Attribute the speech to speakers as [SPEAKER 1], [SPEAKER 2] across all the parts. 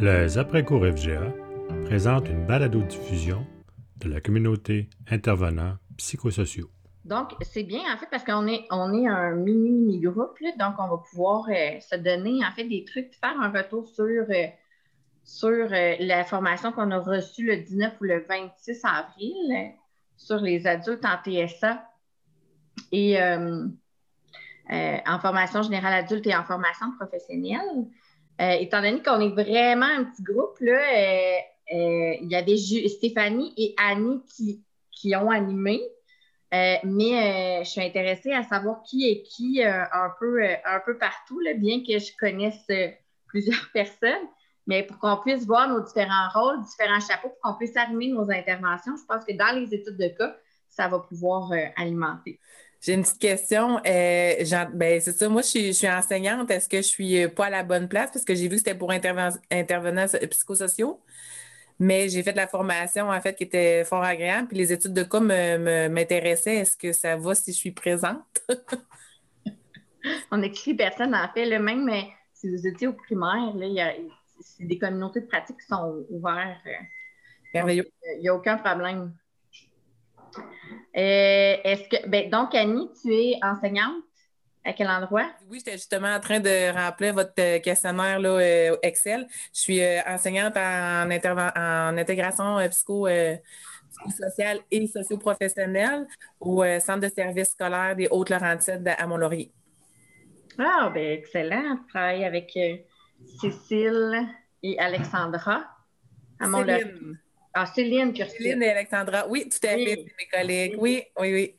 [SPEAKER 1] Les après-cours FGA présentent une balado-diffusion de la communauté intervenants psychosociaux.
[SPEAKER 2] Donc, c'est bien, en fait, parce qu'on est, on un mini-mini-groupe, donc on va pouvoir euh, se donner, en fait, des trucs, faire un retour sur, euh, sur euh, la formation qu'on a reçue le 19 ou le 26 avril sur les adultes en TSA et en formation générale adulte et en formation professionnelle. Étant donné qu'on est vraiment un petit groupe, là, il y avait Stéphanie et Annie qui, qui ont animé. Euh, mais euh, je suis intéressée à savoir qui est qui euh, un, peu, un peu partout, bien que je connaisse plusieurs personnes. Mais pour qu'on puisse voir nos différents rôles, différents chapeaux, pour qu'on puisse animer nos interventions, je pense que dans les études de cas, ça va pouvoir alimenter.
[SPEAKER 3] J'ai une petite question. ben, c'est ça, moi, je suis, enseignante. Est-ce que je suis pas à la bonne place? Parce que j'ai vu que c'était pour intervenants psychosociaux. Mais j'ai fait de la formation, en fait, qui était fort agréable. Puis les études de cas m'intéressaient. Est-ce que ça va si je suis présente?
[SPEAKER 2] On n'exclut personne. En fait, le même, mais si vous étiez au primaire, c'est des communautés de pratique qui sont ouvertes. Euh.
[SPEAKER 3] Merveilleux.
[SPEAKER 2] Il n'y a aucun problème. Euh, est-ce que, ben, donc, Annie, tu es enseignante? À quel endroit?
[SPEAKER 3] Oui, j'étais justement en train de remplir votre euh, questionnaire là, euh, Excel. Je suis euh, enseignante en, en intégration psycho, psychosociale et socio-professionnelle au Centre de services scolaires des Hautes-Laurentides à Mont-Laurier.
[SPEAKER 2] Ah, bien, excellent. Tu travailles avec Cécile et Alexandra
[SPEAKER 3] à Mont-Laurier.
[SPEAKER 2] Ah, Céline,
[SPEAKER 3] Céline et Alexandra. Oui, tout à fait, c'est mes collègues. Oui, oui, oui.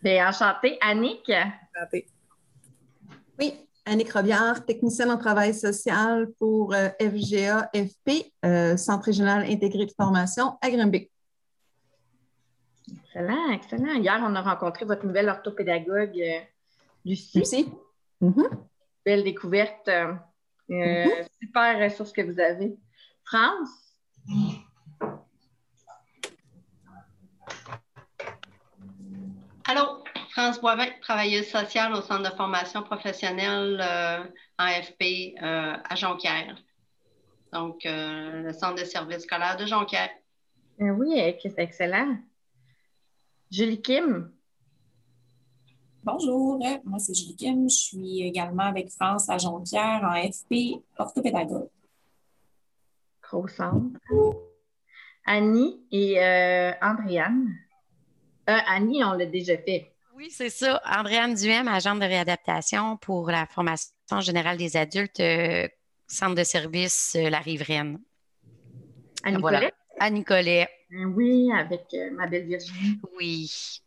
[SPEAKER 2] Bien, enchantée. Annick? Enchantée.
[SPEAKER 4] Oui, Annick Robillard, technicienne en travail social pour euh, FGA FP, euh, Centre régional intégré de formation à Grimby.
[SPEAKER 2] Excellent, excellent. Hier, on a rencontré votre nouvelle orthopédagogue, euh, Lucie. Lucie. Mm-hmm. Belle découverte. Mm-hmm. Super ressource que vous avez. France?
[SPEAKER 5] Allô? France Boivin, travailleuse sociale au Centre de formation professionnelle euh, en FP euh, à Jonquière. Donc, euh, le Centre de services scolaires de Jonquière.
[SPEAKER 2] oui, excellent. Julie Kim.
[SPEAKER 6] Bonjour, moi c'est Julie Kim. Je suis également avec France à Jonquière en FP orthopédagogue.
[SPEAKER 2] Gros centre. Annie et Andréane. Annie, on l'a déjà fait.
[SPEAKER 7] Oui, c'est ça. Andréane Duhem, agente de réadaptation pour la formation générale des adultes, euh, centre de service euh, La Riveraine.
[SPEAKER 2] À Nicolet?
[SPEAKER 7] À Nicolet.
[SPEAKER 2] Oui, avec euh, ma belle Virginie.
[SPEAKER 7] Oui.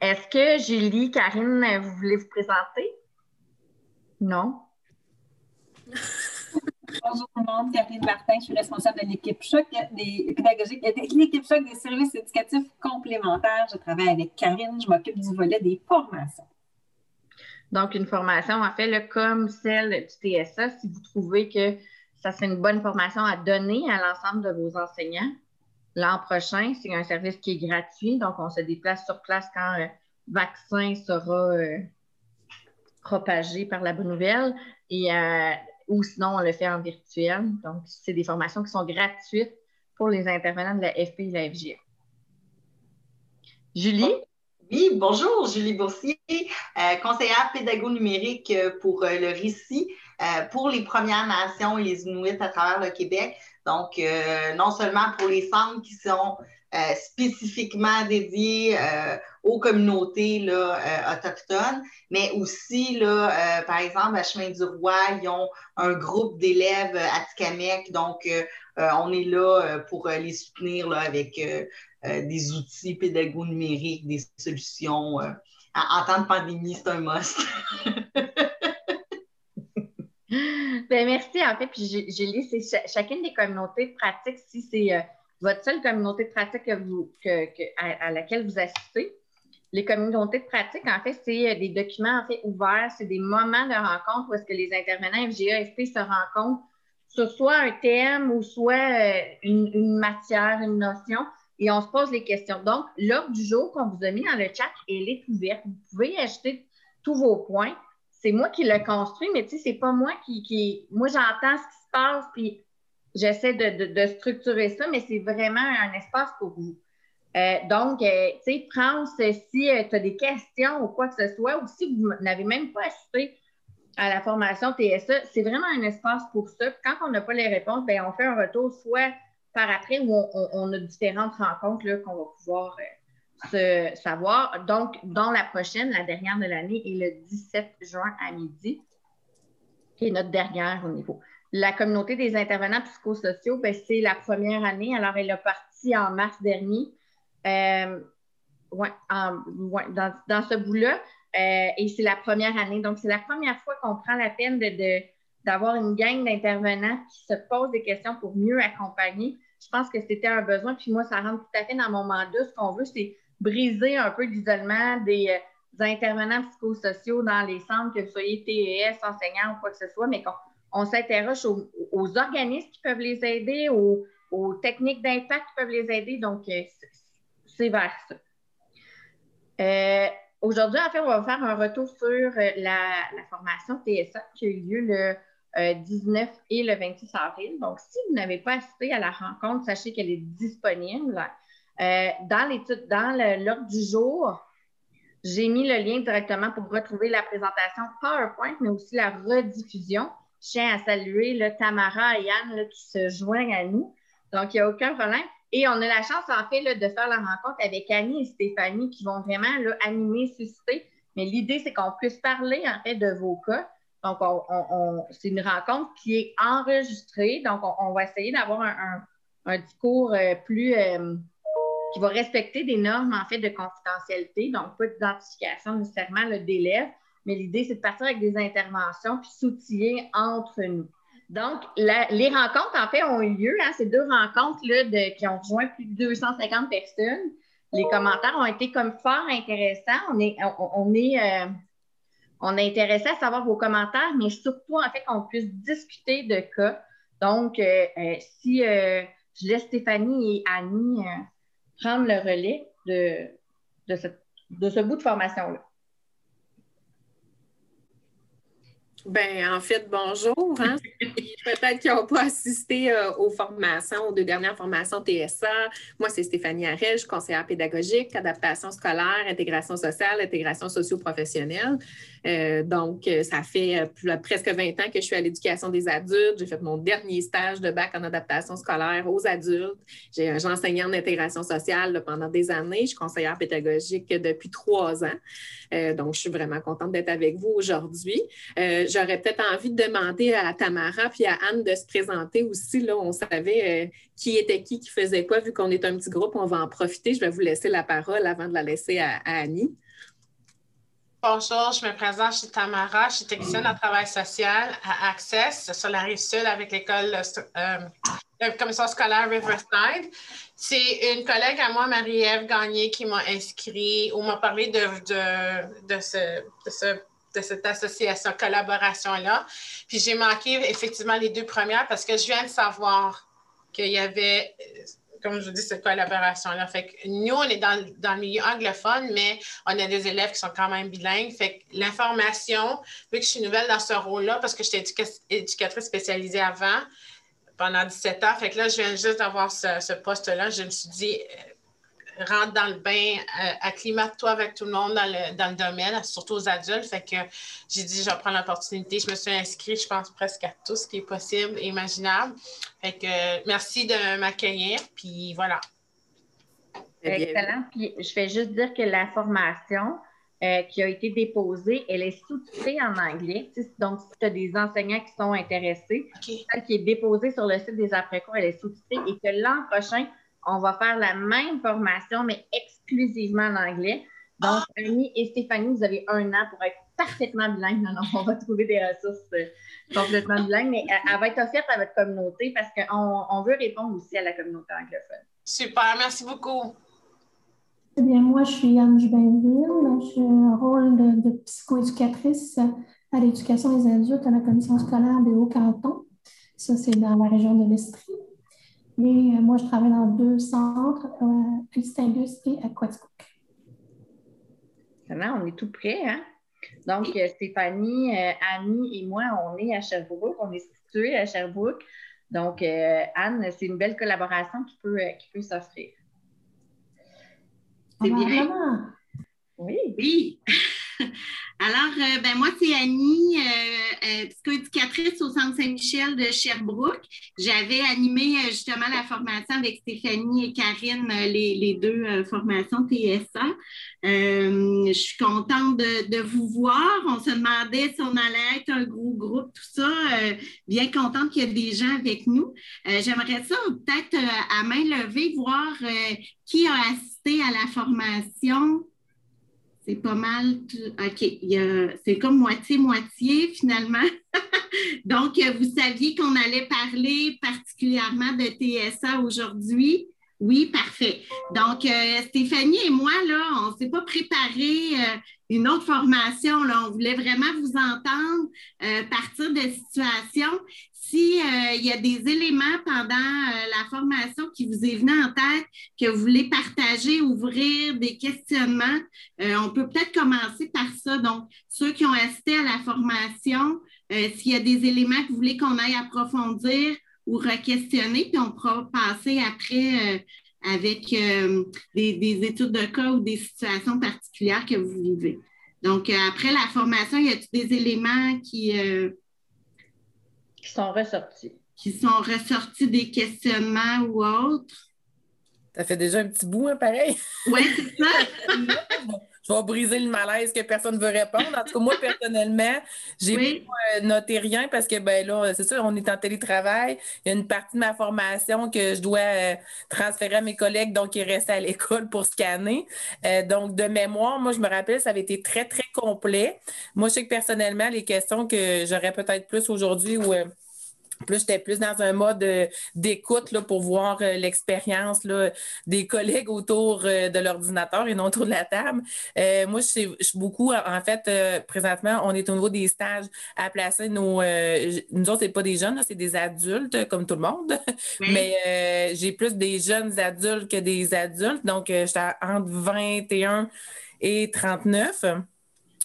[SPEAKER 2] Est-ce que Julie, Karine, vous voulez vous présenter? Non?
[SPEAKER 8] Bonjour tout le monde, Karine Martin, je suis responsable de l'équipe choc des l'équipe choc des services éducatifs complémentaires. Je travaille avec Karine, je m'occupe du volet des formations.
[SPEAKER 2] Donc, une formation, en fait, comme celle du TSA, si vous trouvez que ça serait une bonne formation à donner à l'ensemble de vos enseignants, l'an prochain, c'est un service qui est gratuit. Donc, on se déplace sur place quand le vaccin sera euh, propagé par la bonne nouvelle. Et euh, ou sinon, on le fait en virtuel. Donc, c'est des formations qui sont gratuites pour les intervenants de la FP et de la FGA. Julie?
[SPEAKER 9] Oui, bonjour, Julie Boursier, euh, conseillère pédago numérique euh, pour euh, le RICI, pour les Premières Nations et les Inuits à travers le Québec. Donc, non seulement pour les centres qui sont spécifiquement dédiés aux communautés là, euh, autochtones, mais aussi, là, euh, par exemple, à Chemin du Roi, ils ont un groupe d'élèves à Tikamek, donc euh, on est là pour les soutenir là, avec des outils pédago numériques, des solutions. en temps de pandémie, c'est un must.
[SPEAKER 2] ben, merci. En fait, puis j'ai lu, c'est chacune des communautés pratique, si c'est votre seule communauté de pratique à, laquelle vous assistez, les communautés de pratique, en fait, c'est euh, des documents en fait ouverts, c'est des moments de rencontre où est-ce que les intervenants FGA, FP se rencontrent sur soit un thème ou soit euh, une, matière, une notion, et on se pose les questions. Donc, l'ordre du jour qu'on vous a mis dans le chat, elle est ouverte. Vous pouvez acheter tous vos points. c'est moi qui le construis, mais tu sais, c'est pas moi qui, qui. Moi, j'entends ce qui se passe, puis j'essaie de, structurer ça, mais c'est vraiment un espace pour vous. Euh, donc, euh, tu sais, France, si euh, tu as des questions ou quoi que ce soit, ou si vous n'avez même pas assisté à la formation TSE, c'est vraiment un espace pour ça. Quand on n'a pas les réponses, bien, on fait un retour soit par après ou on, a différentes rencontres qu'on va pouvoir se savoir. Donc, dans la prochaine, la dernière de l'année, est le 17 juin à midi, qui est notre dernière au niveau. La communauté des intervenants psychosociaux, ben, c'est la première année. Alors, elle est partie en mars dernier. Euh, dans, ce bout-là. Euh, et c'est la première année. Donc, c'est la première fois qu'on prend la peine d'avoir une gang d'intervenants qui se posent des questions pour mieux accompagner. Je pense que c'était un besoin. Puis moi, ça rentre tout à fait dans mon mandat. Ce qu'on veut, c'est briser un peu l'isolement des, euh, intervenants psychosociaux dans les centres, que vous soyez TES, enseignants ou quoi que ce soit, mais qu'on on s'interroge aux, organismes qui peuvent les aider, aux, techniques d'impact qui peuvent les aider. Donc, euh, c'est vers ça. Euh, aujourd'hui, en fait, on va faire un retour sur euh, la, formation TSA qui a eu lieu le 19 et le 26 avril. Donc, si vous n'avez pas assisté à la rencontre, sachez qu'elle est disponible. dans l'étude, dans l'ordre du jour, j'ai mis le lien directement pour retrouver la présentation PowerPoint, mais aussi la rediffusion. Je tiens à saluer le Tamara et Yann qui se joignent à nous. Donc, il n'y a aucun problème. Et on a la chance, en fait, de faire la rencontre avec Annie et Stéphanie qui vont vraiment animer, susciter. Mais l'idée, c'est qu'on puisse parler, en fait, de vos cas. Donc, c'est une rencontre qui est enregistrée. Donc, on, va essayer d'avoir un, discours euh, plus euh, qui va respecter des normes, en fait, de confidentialité. Donc, pas d'identification nécessairement d'élèves mais l'idée, c'est de partir avec des interventions puis s'outiller entre nous. Donc, les rencontres, en fait, ont eu lieu. Hein, ces deux rencontres-là qui ont rejoint plus de 250 personnes. Les commentaires ont été comme fort intéressants. On est, on, est, euh, on est intéressé à savoir vos commentaires, mais surtout, en fait, qu'on puisse discuter de cas. Donc, euh, euh, si je laisse Stéphanie et Annie prendre le relais de, de ce bout de formation-là.
[SPEAKER 10] Ben, en fait, bonjour. Hein? Peut-être qu'ils n'ont pas assisté euh, aux formations, aux deux dernières formations TSA. Moi, c'est Stéphanie Arège, conseillère pédagogique, adaptation scolaire, intégration sociale, intégration socio-professionnelle. Euh, donc, euh, ça fait presque 20 ans que je suis à l'éducation des adultes. J'ai fait mon dernier stage de bac en adaptation scolaire aux adultes. J'ai enseigné en intégration sociale pendant des années. Je suis conseillère pédagogique depuis trois ans. donc, je suis vraiment contente d'être avec vous aujourd'hui j'aurais peut-être envie de demander à Tamara puis à Anne de se présenter aussi. Là, on savait euh, qui était qui, qui faisait quoi. Vu qu'on est un petit groupe, on va en profiter. Je vais vous laisser la parole avant de la laisser à, Annie.
[SPEAKER 11] Bonjour, je me présente, je suis Tamara, je suis technicienne en travail social à Access sur la rive sud avec l'école euh, de commission scolaire Riverside. C'est une collègue à moi, Marie-Ève Gagné, qui m'a inscrit ou m'a parlé de, de, ce, de ce de cette association, collaboration-là. Puis j'ai manqué effectivement les deux premières parce que je viens de savoir qu'il y avait, comme je vous dis, cette collaboration-là. Fait que nous, on est dans, le milieu anglophone, mais on a des élèves qui sont quand même bilingues. Fait que l'information, vu que je suis nouvelle dans ce rôle-là, parce que j'étais éducatrice spécialisée avant, pendant 17 ans, fait que là, je viens juste d'avoir ce, ce poste-là. Je me suis dit, rentre dans le bain, euh, acclimate-toi avec tout le monde dans le, domaine, surtout aux adultes. Fait que j'ai dit, je vais prendre l'opportunité. Je me suis inscrite, je pense, presque à tout ce qui est possible et imaginable. Fait que merci de m'accueillir. Puis voilà.
[SPEAKER 2] Excellent. Puis je vais juste dire que la formation euh, qui a été déposée, elle est sous-titrée en anglais. Donc, si tu as des enseignants qui sont intéressés, celle qui est déposée sur le site des après-cours, elle est sous-titrée et que l'an prochain, on va faire la même formation, mais exclusivement en anglais. Donc, ah! Annie et Stéphanie, vous avez un an pour être parfaitement bilingue. Non, non, on va trouver des ressources euh, complètement bilingues, mais elle, va être offerte à votre communauté parce qu'on on veut répondre aussi à la communauté anglophone.
[SPEAKER 11] Super, merci beaucoup.
[SPEAKER 12] Eh bien, moi, je suis Anne Jubainville. J'ai un rôle de, de psychoéducatrice à l'éducation des adultes à la commission scolaire des Hauts-Cantons. Ça, c'est dans la région de l'Estrie. Et euh, moi, je travaille dans deux centres, euh, Saint-Luc et Aquaticook.
[SPEAKER 2] on est tout près, hein? Donc, euh, Stéphanie, euh, Annie et moi, on est à Sherbrooke, on est situés à Sherbrooke. Donc, euh, Anne, c'est une belle collaboration qui peut, qui peut s'offrir.
[SPEAKER 13] C'est bien. Oui. Oui. Alors, euh, ben moi, c'est Annie, euh, euh, psychoéducatrice au Centre Saint-Michel de Sherbrooke. J'avais animé justement la formation avec Stéphanie et Karine, les, deux formations TSA. je suis contente de, vous voir. On se demandait si on allait être un gros groupe, tout ça. bien contente qu'il y ait des gens avec nous. J'aimerais ça peut-être à main levée voir qui a assisté à la formation. C'est pas mal. OK, c'est comme moitié-moitié finalement. Donc, vous saviez qu'on allait parler particulièrement de TSA aujourd'hui? Oui, parfait. Donc, euh, Stéphanie et moi, là, on ne s'est pas préparé euh, une autre formation. Là. On voulait vraiment vous entendre euh, partir de situations s'il euh, y a des éléments pendant euh, la formation qui vous est venu en tête, que vous voulez partager, ouvrir des questionnements, euh, on peut peut-être commencer par ça. Donc, ceux qui ont assisté à la formation, s'il y a des éléments que vous voulez qu'on aille approfondir ou re-questionner, puis on pourra passer après avec des, des, études de cas ou des situations particulières que vous vivez. Donc, après la formation, y a-t-il des éléments qui
[SPEAKER 2] qui sont ressortis.
[SPEAKER 13] Qui sont ressortis des questionnements ou autres.
[SPEAKER 3] Ça fait déjà un petit bout, hein, pareil.
[SPEAKER 13] Oui, c'est ça.
[SPEAKER 3] je vais briser le malaise que personne ne veut répondre. En tout cas, moi, personnellement, j'ai pas euh, noté rien parce que, ben là, c'est ça, on est en télétravail. Il y a une partie de ma formation que je dois euh, transférer à mes collègues, donc ils restent à l'école pour scanner. Euh, donc, de mémoire, moi, je me rappelle, ça avait été très, très complet. Moi, je sais que personnellement, les questions que j'aurais peut-être plus aujourd'hui ou plus j'étais plus dans un mode euh, d'écoute pour voir euh, l'expérience des collègues autour euh, de l'ordinateur et non autour de la table. moi, je suis, beaucoup, en fait, présentement, on est au niveau des stages à placer nos. nous autres, ce pas des jeunes, c'est des adultes, comme tout le monde. Mais j'ai plus des jeunes adultes que des adultes. Donc, j'étais entre 21 et 39.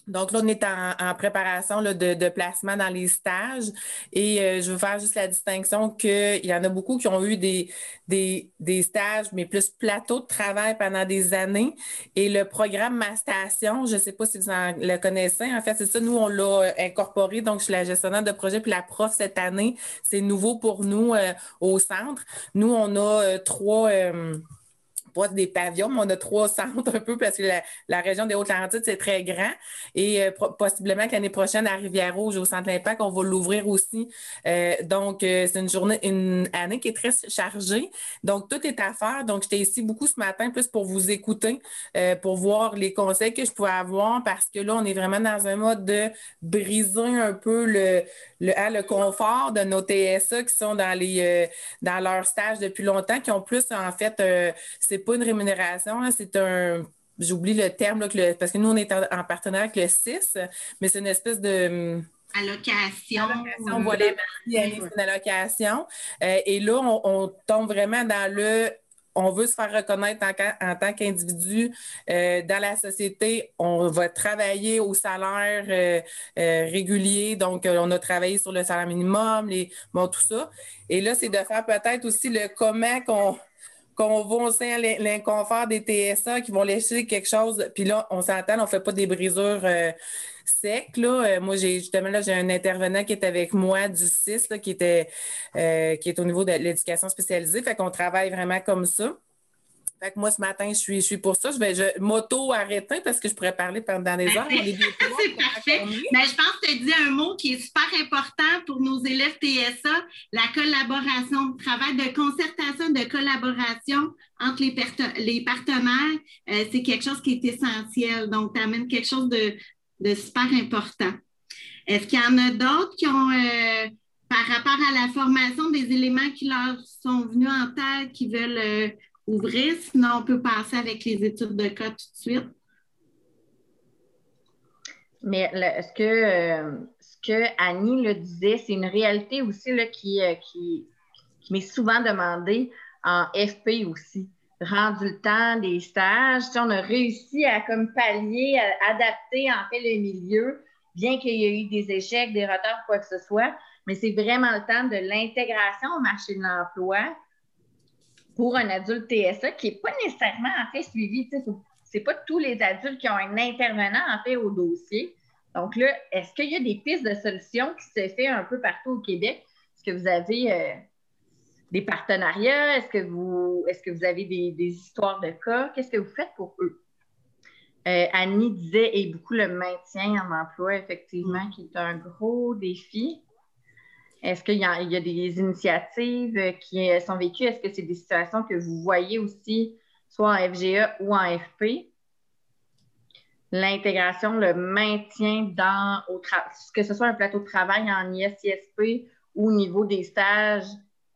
[SPEAKER 3] Donc là, on est en, préparation de, placement dans les stages et euh, je veux faire juste la distinction qu'il y en a beaucoup qui ont eu des, des, stages, mais plus plateau de travail pendant des années. Et le programme Ma Station, je ne sais pas si vous en le connaissez, en fait, c'est ça, nous, on l'a incorporé. Donc, je suis la gestionnaire de projet puis la prof cette année. C'est nouveau pour nous euh, au centre. Nous, on a euh, trois des pavillons, mais on a trois centres un peu parce que la, région des Hautes-Laurentides, c'est très grand. Et euh, possiblement que l'année prochaine, à Rivière-Rouge, au Centre Impact, on va l'ouvrir aussi. Euh, donc, euh, c'est une journée, une année qui est très chargée. Donc, tout est à faire. Donc, j'étais ici beaucoup ce matin, plus pour vous écouter, pour voir les conseils que je pouvais avoir parce que là, on est vraiment dans un mode de briser un peu le, le, hein, confort de nos TSA qui sont dans les dans leur stage depuis longtemps, qui ont plus, en fait, c'est pas une rémunération, hein, c'est un j'oublie le terme, parce que nous, on est en, partenariat avec le 6, mais c'est une espèce de.
[SPEAKER 13] Allocation.
[SPEAKER 3] allocation voilà, c'est une allocation. Euh, et là, on, tombe vraiment dans le. On veut se faire reconnaître en, tant qu'individu euh, dans la société. On va travailler au salaire euh, régulier. Donc, on a travaillé sur le salaire minimum, les, bon, tout ça. Et là, c'est de faire peut-être aussi le comment qu'on qu'on va au sein l'inconfort des TSA qui vont laisser quelque chose. Puis là, on s'entend, on ne fait pas des brisures euh, secs. Là. Euh, moi, j'ai justement là, j'ai un intervenant qui est avec moi du 6, qui était euh, qui est au niveau de l'éducation spécialisée. Fait qu'on travaille vraiment comme ça. Fait que moi, ce matin, je suis, je suis pour ça. Je vais je, m'auto-arrêter parce que je pourrais parler pendant des heures.
[SPEAKER 13] C'est parfait. Mais je pense que tu as dit un mot qui est super important pour nos élèves TSA, la collaboration de travail, de concertation, de collaboration entre les, les partenaires. Euh, c'est quelque chose qui est essentiel. Donc, tu amènes quelque chose de, de super important. Est-ce qu'il y en a d'autres qui ont, euh, par rapport à la formation, des éléments qui leur sont venus en tête, qui veulent euh, ouvrir. Sinon, on peut passer avec les études de cas tout de suite.
[SPEAKER 2] Mais ce, que, euh, ce que Annie le disait, c'est une réalité aussi là, qui, euh, qui, m'est souvent demandée en FP aussi. rendu le temps des stages. on a réussi à comme pallier, à adapter en fait le milieu, bien qu'il y ait eu des échecs, des retards, quoi que ce soit. Mais c'est vraiment le temps de l'intégration au marché de l'emploi pour un adulte TSA qui n'est pas nécessairement en fait suivi. Ce n'est pas tous les adultes qui ont un intervenant en fait au dossier. Donc là, est-ce qu'il y a des pistes de solutions qui se font un peu partout au Québec? Est-ce que vous avez euh, des partenariats? Est-ce que vous est-ce que vous avez des, histoires de cas? Qu'est-ce que vous faites pour eux? Euh, Annie disait, et beaucoup le maintien en emploi, effectivement, qui est un gros défi. Est-ce qu'il y, a des initiatives qui sont vécues? Est-ce que c'est des situations que vous voyez aussi, soit en FGA ou en FP? L'intégration, le maintien dans, au que ce soit un plateau de travail en ISISP ou au niveau des stages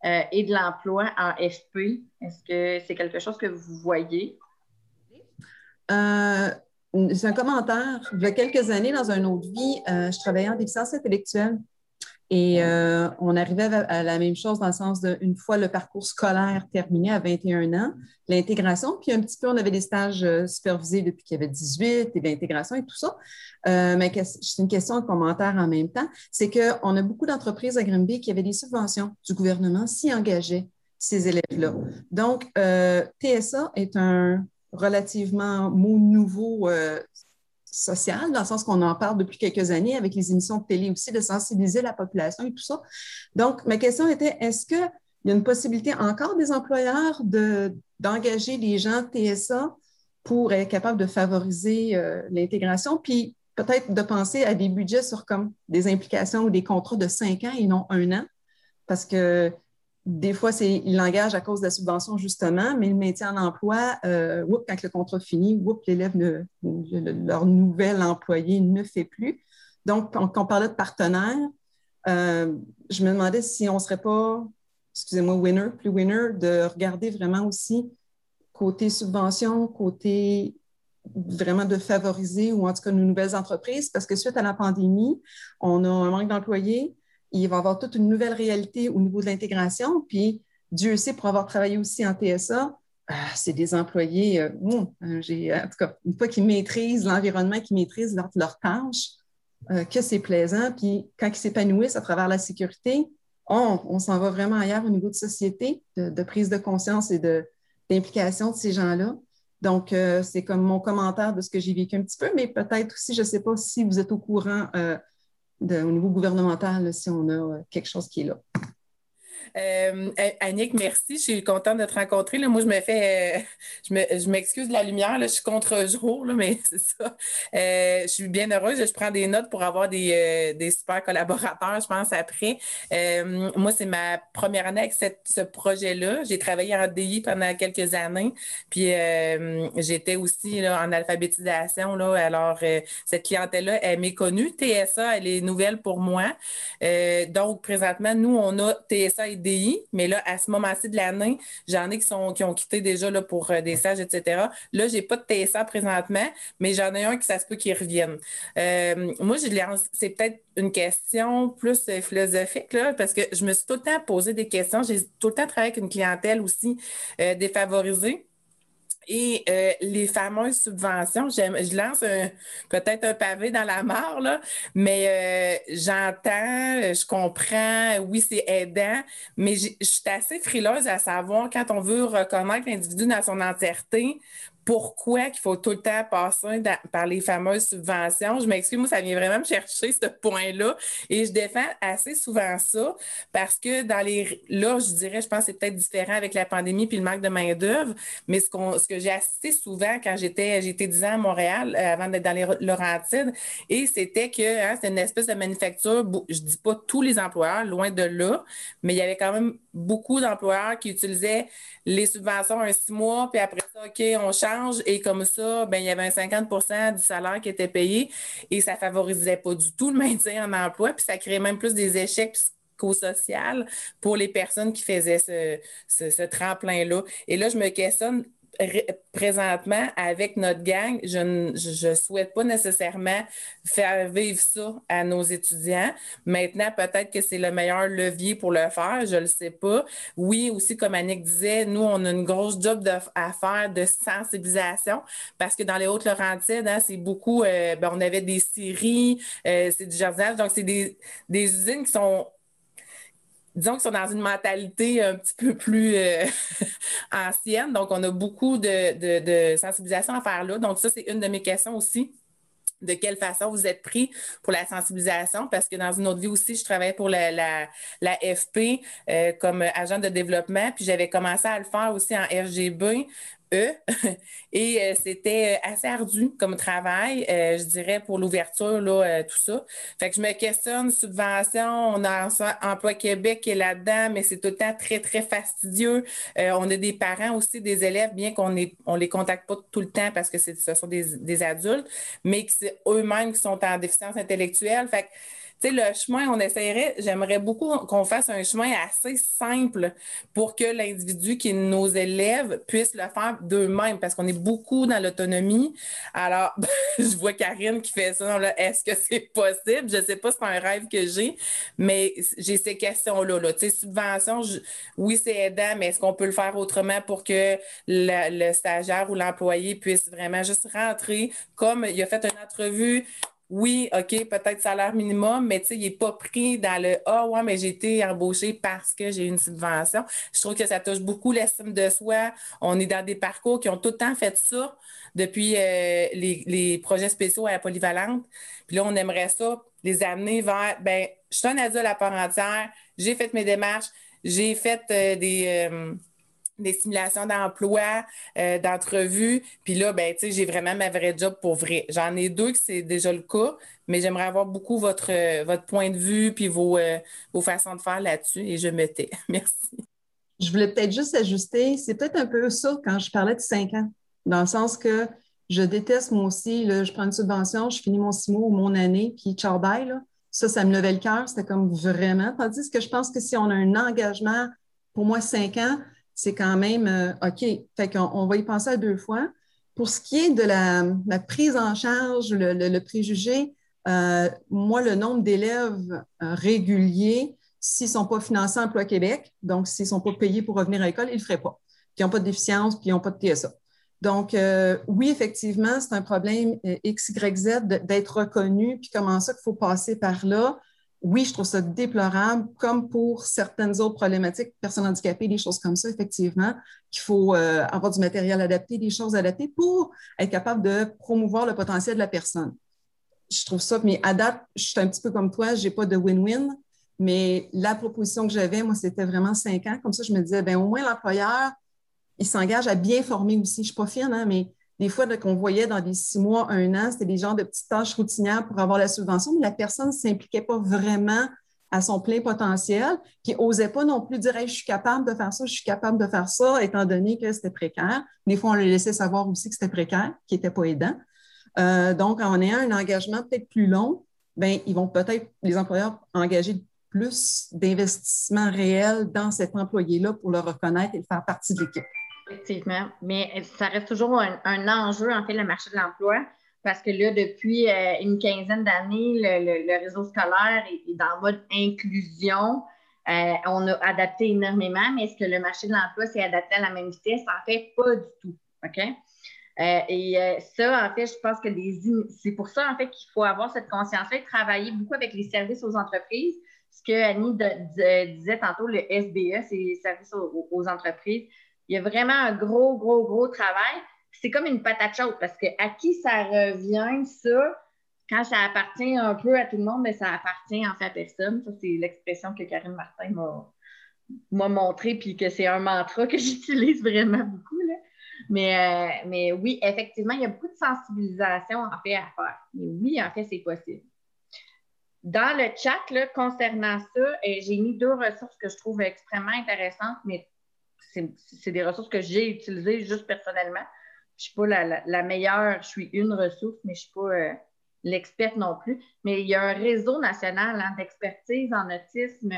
[SPEAKER 2] euh, et de l'emploi en FP, est-ce que c'est quelque chose que vous voyez?
[SPEAKER 4] Euh, c'est un commentaire. Il y a quelques années, dans une autre vie, euh, je travaillais en déficience intellectuelle et euh, on arrivait à la même chose dans le sens d'une fois le parcours scolaire terminé à 21 ans, l'intégration, puis un petit peu, on avait des stages euh, supervisés depuis qu'il y avait 18 et l'intégration et tout ça. Euh, mais c'est une question, un commentaire en même temps. C'est qu'on a beaucoup d'entreprises à Grimby qui avaient des subventions du gouvernement s'y engageaient ces élèves-là. Donc, TSA est un relativement mot nouveau social, dans le sens qu'on en parle depuis quelques années avec les émissions de télé aussi, de sensibiliser la population et tout ça. Donc, ma question était, est-ce qu'il y a une possibilité encore des employeurs d'engager les gens TSA pour être capable de favoriser euh, l'intégration, puis peut-être de penser à des budgets sur comme des implications ou des contrats de cinq ans et non un an, parce que des fois, c'est, ils l'engagent à cause de la subvention, justement, mais le maintien en emploi, euh, quand le contrat finit, l'élève, leur nouvel employé ne fait plus. Donc, quand on parlait de partenaires, euh, je me demandais si on ne serait pas, excusez-moi, winner, plus winner, de regarder vraiment aussi côté subvention, côté vraiment de favoriser ou en tout cas nos nouvelles entreprises, parce que suite à la pandémie, on a un manque d'employés, il va avoir toute une nouvelle réalité au niveau de l'intégration. Puis, Dieu sait, pour avoir travaillé aussi en TSA, euh, c'est des employés, euh, euh, j'ai, en tout cas, une fois qu'ils maîtrisent l'environnement, qu'ils maîtrisent leur, leur tâche, que c'est plaisant. Puis, quand ils s'épanouissent à travers la sécurité, on, s'en va vraiment ailleurs au niveau de société, de, prise de conscience et d'implication de ces gens-là. Donc, c'est comme mon commentaire de ce que j'ai vécu un petit peu, mais peut-être aussi, je ne sais pas si vous êtes au courant au niveau gouvernemental, si on a euh, quelque chose qui est là.
[SPEAKER 3] Euh, Annick, merci. Je suis contente de te rencontrer. Là. Moi, je me fais, euh, je m'excuse de la lumière. Là. Je suis contre jour, là, mais c'est ça. Euh, je suis bien heureuse. Je prends des notes pour avoir des, des super collaborateurs, je pense, après. moi, c'est ma première année avec ce projet-là. J'ai travaillé en DI pendant quelques années. Puis, j'étais aussi là, en alphabétisation. Là. Alors, cette clientèle-là, elle m'est connue. TSA, elle est nouvelle pour moi. donc, présentement, nous, on a TSA et mais là, à ce moment-ci de l'année, j'en ai qui, sont, qui ont quitté déjà là, pour euh, des stages, etc. Là, je n'ai pas de TSA présentement, mais j'en ai un qui ça se peut qu'il revienne. Euh, moi, c'est peut-être une question plus euh, philosophique, là, parce que je me suis tout le temps posé des questions. J'ai tout le temps travaillé avec une clientèle aussi défavorisée. Et euh, les fameuses subventions, je lance peut-être un pavé dans la mare, là, mais euh, j'entends, je comprends, oui, c'est aidant, mais je suis assez frileuse à savoir quand on veut reconnaître l'individu dans son entièreté, pourquoi qu'il faut tout le temps passer par les fameuses subventions. Je m'excuse, moi, ça vient vraiment me chercher ce point-là. Et je défends assez souvent ça parce que dans les. Là, je dirais, je pense que c'est peut-être différent avec la pandémie puis le manque de main-d'œuvre, mais ce, ce que j'ai assisté souvent quand j'étais, j'étais 10 ans à Montréal euh, avant d'être dans les Laurentides, et c'était que hein, c'est une espèce de manufacture, je dis pas tous les employeurs, loin de là, mais il y avait quand même beaucoup d'employeurs qui utilisaient les subventions un six mois, puis après ça, OK, on change. Et comme ça, ben, il y avait un 50% du salaire qui était payé et ça ne favorisait pas du tout le maintien en emploi, puis ça créait même plus des échecs psychosociaux pour les personnes qui faisaient ce, ce, tremplin-là. Et là, je me questionne présentement, avec notre gang, je ne souhaite pas nécessairement faire vivre ça à nos étudiants. Maintenant, peut-être que c'est le meilleur levier pour le faire, je ne le sais pas. Oui, aussi, comme Annick disait, nous, on a une grosse job à faire de sensibilisation parce que dans les Hautes-Laurentides, hein, c'est beaucoup, euh, ben, on avait des séries, euh, c'est du jardinage, donc c'est des, des usines qui sont disons qu'ils sont dans une mentalité un petit peu plus euh, ancienne. Donc, on a beaucoup de, sensibilisation à faire là. Donc, ça, c'est une de mes questions aussi. De quelle façon vous êtes pris pour la sensibilisation? Parce que dans une autre vie aussi, je travaillais pour la, la, FP euh, comme agent de développement, puis j'avais commencé à le faire aussi en RGB, eux. Et euh, c'était euh, assez ardu comme travail, euh, je dirais, pour l'ouverture, là, tout ça. Fait que je me questionne, subvention, on a Emploi Québec qui est là-dedans, mais c'est tout le temps très, très fastidieux. on a des parents aussi, des élèves, bien qu'on ne on les contacte pas tout le temps parce que ce sont des, des adultes, mais que c'est eux-mêmes qui sont en déficience intellectuelle. Fait que, le chemin, on essaierait, j'aimerais beaucoup qu'on fasse un chemin assez simple pour que l'individu qui est nos élèves puisse le faire d'eux-mêmes parce qu'on est beaucoup dans l'autonomie. Alors, je vois Karine qui fait ça. Est-ce que c'est possible? Je ne sais pas c'est un rêve que j'ai, mais j'ai ces questions-là. Là. Tu sais, subvention, oui, c'est aidant, mais est-ce qu'on peut le faire autrement pour que le stagiaire ou l'employé puisse vraiment juste rentrer? Comme il a fait une entrevue oui, OK, peut-être salaire minimum, mais il n'est pas pris dans le Ah, ouais, mais j'ai été embauché parce que j'ai une subvention. Je trouve que ça touche beaucoup l'estime de soi. On est dans des parcours qui ont tout le temps fait ça depuis euh, les, projets spéciaux à la polyvalente. Puis là, on aimerait ça, les amener vers ben, je suis un adulte à part entière, j'ai fait mes démarches, j'ai fait euh, des. Euh, des simulations d'emploi, euh, d'entrevue. Puis là, ben, tu sais, j'ai vraiment ma vraie job pour vrai. J'en ai deux que c'est déjà le cas, mais j'aimerais avoir beaucoup votre, euh, votre point de vue puis vos, euh, vos façons de faire là-dessus et je me tais. Merci.
[SPEAKER 4] Je voulais peut-être juste ajuster, c'est peut-être un peu ça quand je parlais de cinq ans, dans le sens que je déteste moi aussi, là, je prends une subvention, je finis mon six mois ou mon année, puis ciao bye, là. Ça, ça me levait le cœur, c'était comme vraiment. Tandis que je pense que si on a un engagement, pour moi, cinq ans, c'est quand même euh, OK. Fait qu'on on va y penser à deux fois. Pour ce qui est de la, prise en charge, le, préjugé, euh, moi, le nombre d'élèves euh, réguliers, s'ils ne sont pas financés Emploi Québec, donc s'ils ne sont pas payés pour revenir à l'école, ils ne le feraient pas. Puis ils n'ont pas de déficience, puis ils n'ont pas de TSA. Donc, oui, effectivement, c'est un problème XYZ d'être reconnu, puis comment ça qu'il faut passer par là oui, je trouve ça déplorable, comme pour certaines autres problématiques, personnes handicapées, des choses comme ça, effectivement, qu'il faut euh, avoir du matériel adapté, des choses adaptées pour être capable de promouvoir le potentiel de la personne. Je trouve ça, mais à je suis un petit peu comme toi, je n'ai pas de win-win, mais la proposition que j'avais, moi, c'était vraiment cinq ans. Comme ça, je me disais, bien, au moins l'employeur, il s'engage à bien former aussi. Je ne suis pas fière, hein, mais des fois, qu'on voyait dans des six mois, un an, c'était des genres de petites tâches routinières pour avoir la subvention, mais la personne ne s'impliquait pas vraiment à son plein potentiel, qui n'osait pas non plus dire je suis capable de faire ça, je suis capable de faire ça, étant donné que c'était précaire. Des fois, on le laissait savoir aussi que c'était précaire, qui n'était pas aidant. Euh, donc, en ayant un engagement peut-être plus long, ben, ils vont peut-être, les employeurs, engager plus d'investissement réel dans cet employé-là pour le reconnaître et le faire partie de l'équipe.
[SPEAKER 2] Effectivement. Mais ça reste toujours un, enjeu, en fait, le marché de l'emploi, parce que là, depuis euh, une quinzaine d'années, le, réseau scolaire est, dans le mode inclusion. Euh, on a adapté énormément, mais est-ce que le marché de l'emploi s'est adapté à la même vitesse? En fait, pas du tout. OK? Euh, et ça, en fait, je pense que c'est pour ça, en fait, qu'il faut avoir cette conscience-là et travailler beaucoup avec les services aux entreprises. Ce que Annie disait tantôt, le SBE, c'est les services aux entreprises il y a vraiment un gros, gros, gros travail. C'est comme une patate chaude parce que à qui ça revient, ça, quand ça appartient un peu à tout le monde, mais ça appartient en fait à personne. Ça, c'est l'expression que Karine Martin m'a montré, puis que c'est un mantra que j'utilise vraiment beaucoup. Mais, euh, mais oui, effectivement, il y a beaucoup de sensibilisation en fait à faire. Mais oui, en fait, c'est possible. Dans le chat, concernant ça, euh, j'ai mis deux ressources que je trouve extrêmement intéressantes, mais c'est des ressources que j'ai utilisées juste personnellement. Je ne suis pas la, meilleure, je suis une ressource, mais je ne suis pas euh, l'experte non plus. Mais il y a un réseau national hein, d'expertise en autisme.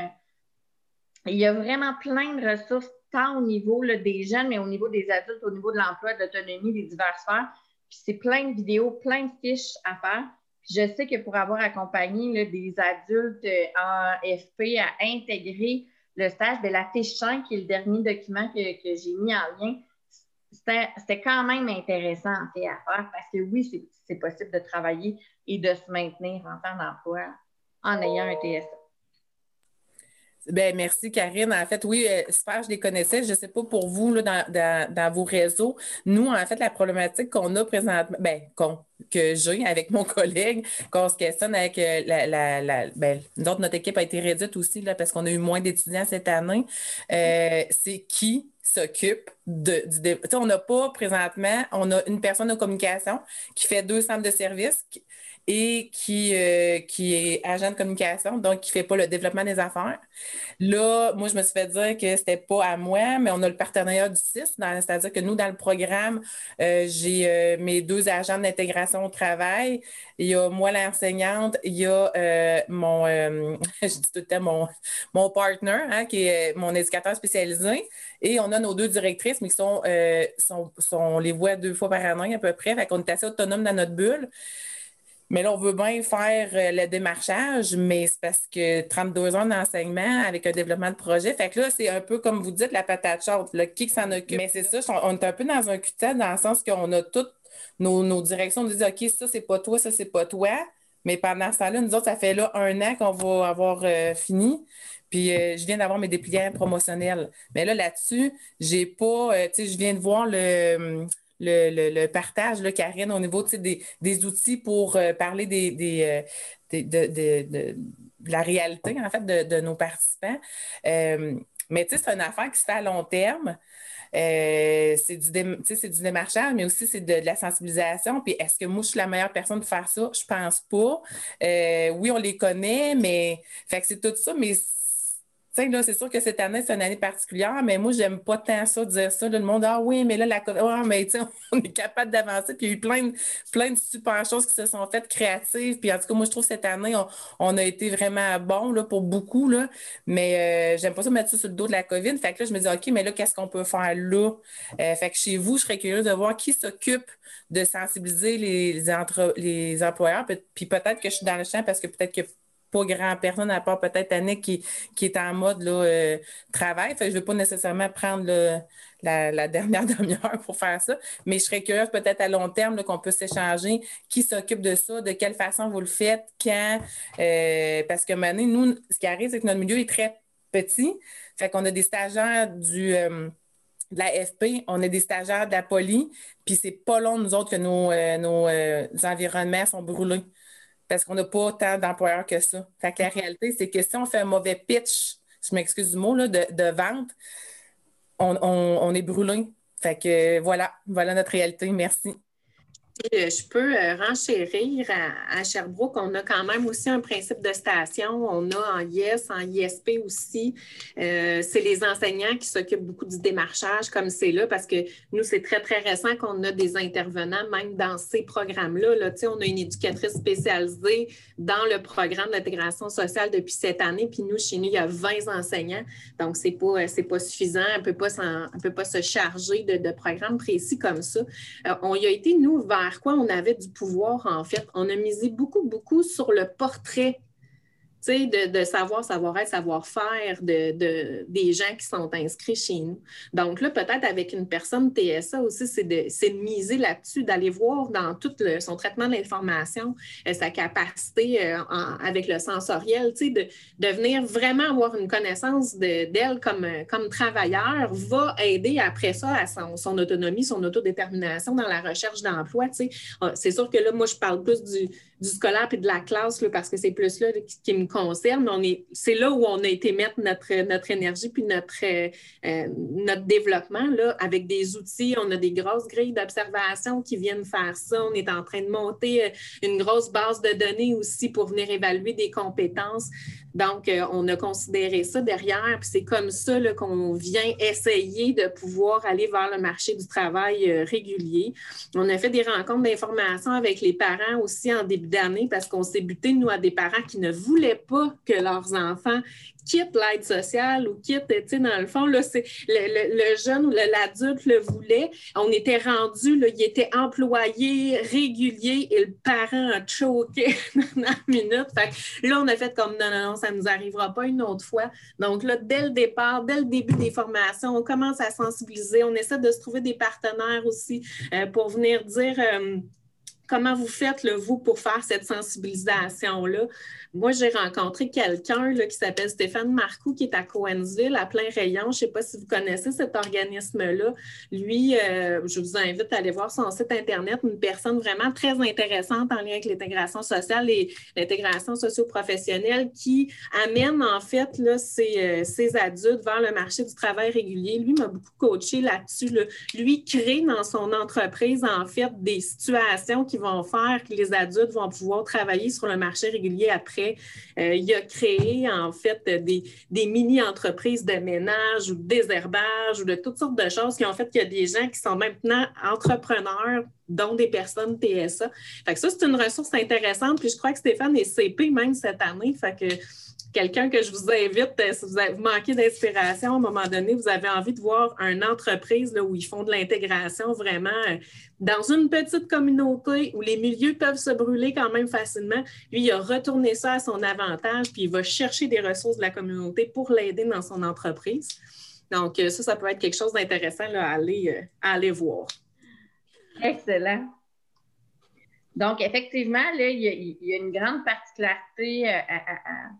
[SPEAKER 2] Il y a vraiment plein de ressources tant au niveau des jeunes, mais au niveau des adultes, au niveau de l'emploi, de l'autonomie, des diverses sphères. Puis c'est plein de vidéos, plein de fiches à faire. Je sais que pour avoir accompagné des adultes euh, en FP à intégrer le stage, bien, la fiche 5, qui est le dernier document que, j'ai mis en lien, c'était quand même intéressant en fait, à faire parce que oui, c'est possible de travailler et de se maintenir en temps d'emploi en ayant un TSA.
[SPEAKER 3] Ben, merci, Karine. En fait, oui, euh, super, je les connaissais. Je ne sais pas pour vous, là, dans, vos réseaux. Nous, en fait, la problématique qu'on a présentement, ben, que j'ai avec mon collègue, qu'on se questionne avec euh, la, la, la ben, notre équipe a été réduite aussi là, parce qu'on a eu moins d'étudiants cette année. Euh, c'est qui s'occupe de, du on n'a pas présentement, on a une personne de communication qui fait deux centres de services et qui, euh, qui est agent de communication, donc qui ne fait pas le développement des affaires. Là, moi, je me suis fait dire que ce n'était pas à moi, mais on a le partenariat du CIS, c'est-à-dire que nous, dans le programme, euh, j'ai euh, mes deux agents d'intégration au travail. Il y a moi, l'enseignante, il y a mon, je dis tout le temps, mon, mon partner, hein, qui est mon éducateur spécialisé, et on a nos deux directrices, mais qui sont, sont, sont on les voit deux fois par année à peu près, fait qu'on est assez autonome dans notre bulle. Mais là, on veut bien faire euh, le démarchage, mais c'est parce que 32 ans d'enseignement avec un développement de projet. Fait que là, c'est un peu comme vous dites, la patate chaude, le qui s'en occupe? Mais c'est ça, on est un peu dans un cul dans le sens qu'on a toutes nos, directions. On dit, OK, ça, c'est pas toi, ça, c'est pas toi. Mais pendant ce temps-là, nous autres, ça fait là un an qu'on va avoir euh, fini. Puis euh, je viens d'avoir mes dépliants promotionnels. Mais là, là-dessus, j'ai pas, tu sais, je viens de voir le le, partage, là, Karine, au niveau des, des, outils pour euh, parler des, des, euh, de, la réalité, en fait, de, nos participants. Euh, mais c'est une affaire qui se fait à long terme. c'est du, du, démarchage, mais aussi c'est de, la sensibilisation. Puis est-ce que moi, je suis la meilleure personne pour faire ça? Je pense pas. oui, on les connaît, mais c'est tout ça, mais c'est sûr que cette année, c'est une année particulière, mais moi, j'aime pas tant ça, dire ça. le monde, ah oui, mais là, la ah, mais on est capable d'avancer. Puis il y a eu plein de, plein de super choses qui se sont faites créatives. Puis en tout cas, moi, je trouve que cette année, on, a été vraiment bon là, pour beaucoup. Là, mais euh, j'aime pas ça mettre ça sur le dos de la COVID. Fait que là, je me dis, OK, mais là, qu'est-ce qu'on peut faire là? Euh, fait que chez vous, je serais curieuse de voir qui s'occupe de sensibiliser les, les employeurs. Puis peut-être que je suis dans le champ parce que peut-être que pas grand personne à part peut-être Annick qui, qui est en mode là, euh, travail. je ne vais pas nécessairement prendre la, dernière demi-heure pour faire ça, mais je serais curieuse peut-être à long terme qu'on puisse échanger qui s'occupe de ça, de quelle façon vous le faites, quand. Euh, parce que maintenant, nous, ce qui arrive, c'est que notre milieu est très petit. Fait qu'on a des stagiaires du. Euh, de la FP, on a des stagiaires de la poly, puis c'est pas long, nous autres, que nos, nos environnements sont brûlés parce qu'on n'a pas tant d'employeurs que ça. Fait que la réalité, c'est que si on fait un mauvais pitch, je m'excuse du mot, de, vente, on, est brûlé. Fait que voilà, voilà notre réalité. Merci.
[SPEAKER 10] Euh, je peux euh, renchérir à, Sherbrooke. On a quand même aussi un principe de station. On a en IES, en ISP aussi. Euh, c'est les enseignants qui s'occupent beaucoup du démarchage comme c'est là parce que nous, c'est très, très récent qu'on a des intervenants même dans ces programmes-là. Là, on a une éducatrice spécialisée dans le programme d'intégration sociale depuis cette année. Puis nous, chez nous, il y a 20 enseignants. Donc, ce n'est pas, pas suffisant. On ne peut pas se charger de, de, programmes précis comme ça. on y a été, nous, vers quoi on avait du pouvoir, en fait. On a misé beaucoup, beaucoup sur le portrait de, savoir, savoir-être, savoir-faire de, des gens qui sont inscrits chez nous. Donc là, peut-être avec une personne TSA aussi, c'est de, miser là-dessus, d'aller voir dans tout son traitement de l'information, euh, sa capacité euh, avec le sensoriel, de, venir vraiment avoir une connaissance d'elle comme, comme travailleur va aider après ça à son, autonomie, son autodétermination dans la recherche d'emploi. Ah, c'est sûr que là, moi, je parle plus du, du scolaire et de la classe là, parce que c'est plus là qui, qui me concerne, on est, c'est là où on a été mettre notre, notre énergie puis notre, euh, euh, notre développement là, avec des outils. On a des grosses grilles d'observation qui viennent faire ça. On est en train de monter euh, une grosse base de données aussi pour venir évaluer des compétences. Donc, on a considéré ça derrière, puis c'est comme ça qu'on vient essayer de pouvoir aller vers le marché du travail régulier. On a fait des rencontres d'information avec les parents aussi en début d'année parce qu'on s'est buté, nous, à des parents qui ne voulaient pas que leurs enfants quittent l'aide sociale ou quittent, dans le fond, là, c'est le, jeune ou l'adulte le voulait. On était rendu, là, il était employé régulier et le parent a choqué dans la minute. Là, on a fait comme non, non, non, ça ne nous arrivera pas une autre fois. Donc là, dès le départ, dès le début des formations, on commence à sensibiliser. On essaie de se trouver des partenaires aussi euh, pour venir dire. Euh, comment vous faites, le vous, pour faire cette sensibilisation-là? Moi, j'ai rencontré quelqu'un qui s'appelle Stéphane Marcoux, qui est à Coensville, à plein rayon. Je ne sais pas si vous connaissez cet organisme-là. Lui, euh, je vous invite à aller voir son site Internet, une personne vraiment très intéressante en lien avec l'intégration sociale et l'intégration socio-professionnelle qui amène en fait là, ces, euh, adultes vers le marché du travail régulier. Lui m'a beaucoup coaché là-dessus. Lui crée dans son entreprise en fait des situations qui vont faire que les adultes vont pouvoir travailler sur le marché régulier après. Euh, il a créé en fait des, mini-entreprises de ménage ou de désherbage ou de toutes sortes de choses qui ont fait qu'il y a des gens qui sont maintenant entrepreneurs dont des personnes TSA. Fait que ça, c'est une ressource intéressante. Puis je crois que Stéphane est CP même cette année. Fait que quelqu'un que je vous invite, euh, si vous, manqué d'inspiration, à un moment donné, vous avez envie de voir une entreprise là, où ils font de l'intégration vraiment euh, dans une petite communauté où les milieux peuvent se brûler quand même facilement. Lui, il a retourné ça à son avantage, puis il va chercher des ressources de la communauté pour l'aider dans son entreprise. Donc, euh, ça, ça peut être quelque chose d'intéressant à aller voir.
[SPEAKER 2] Excellent. Donc, effectivement, il, y a, une grande particularité à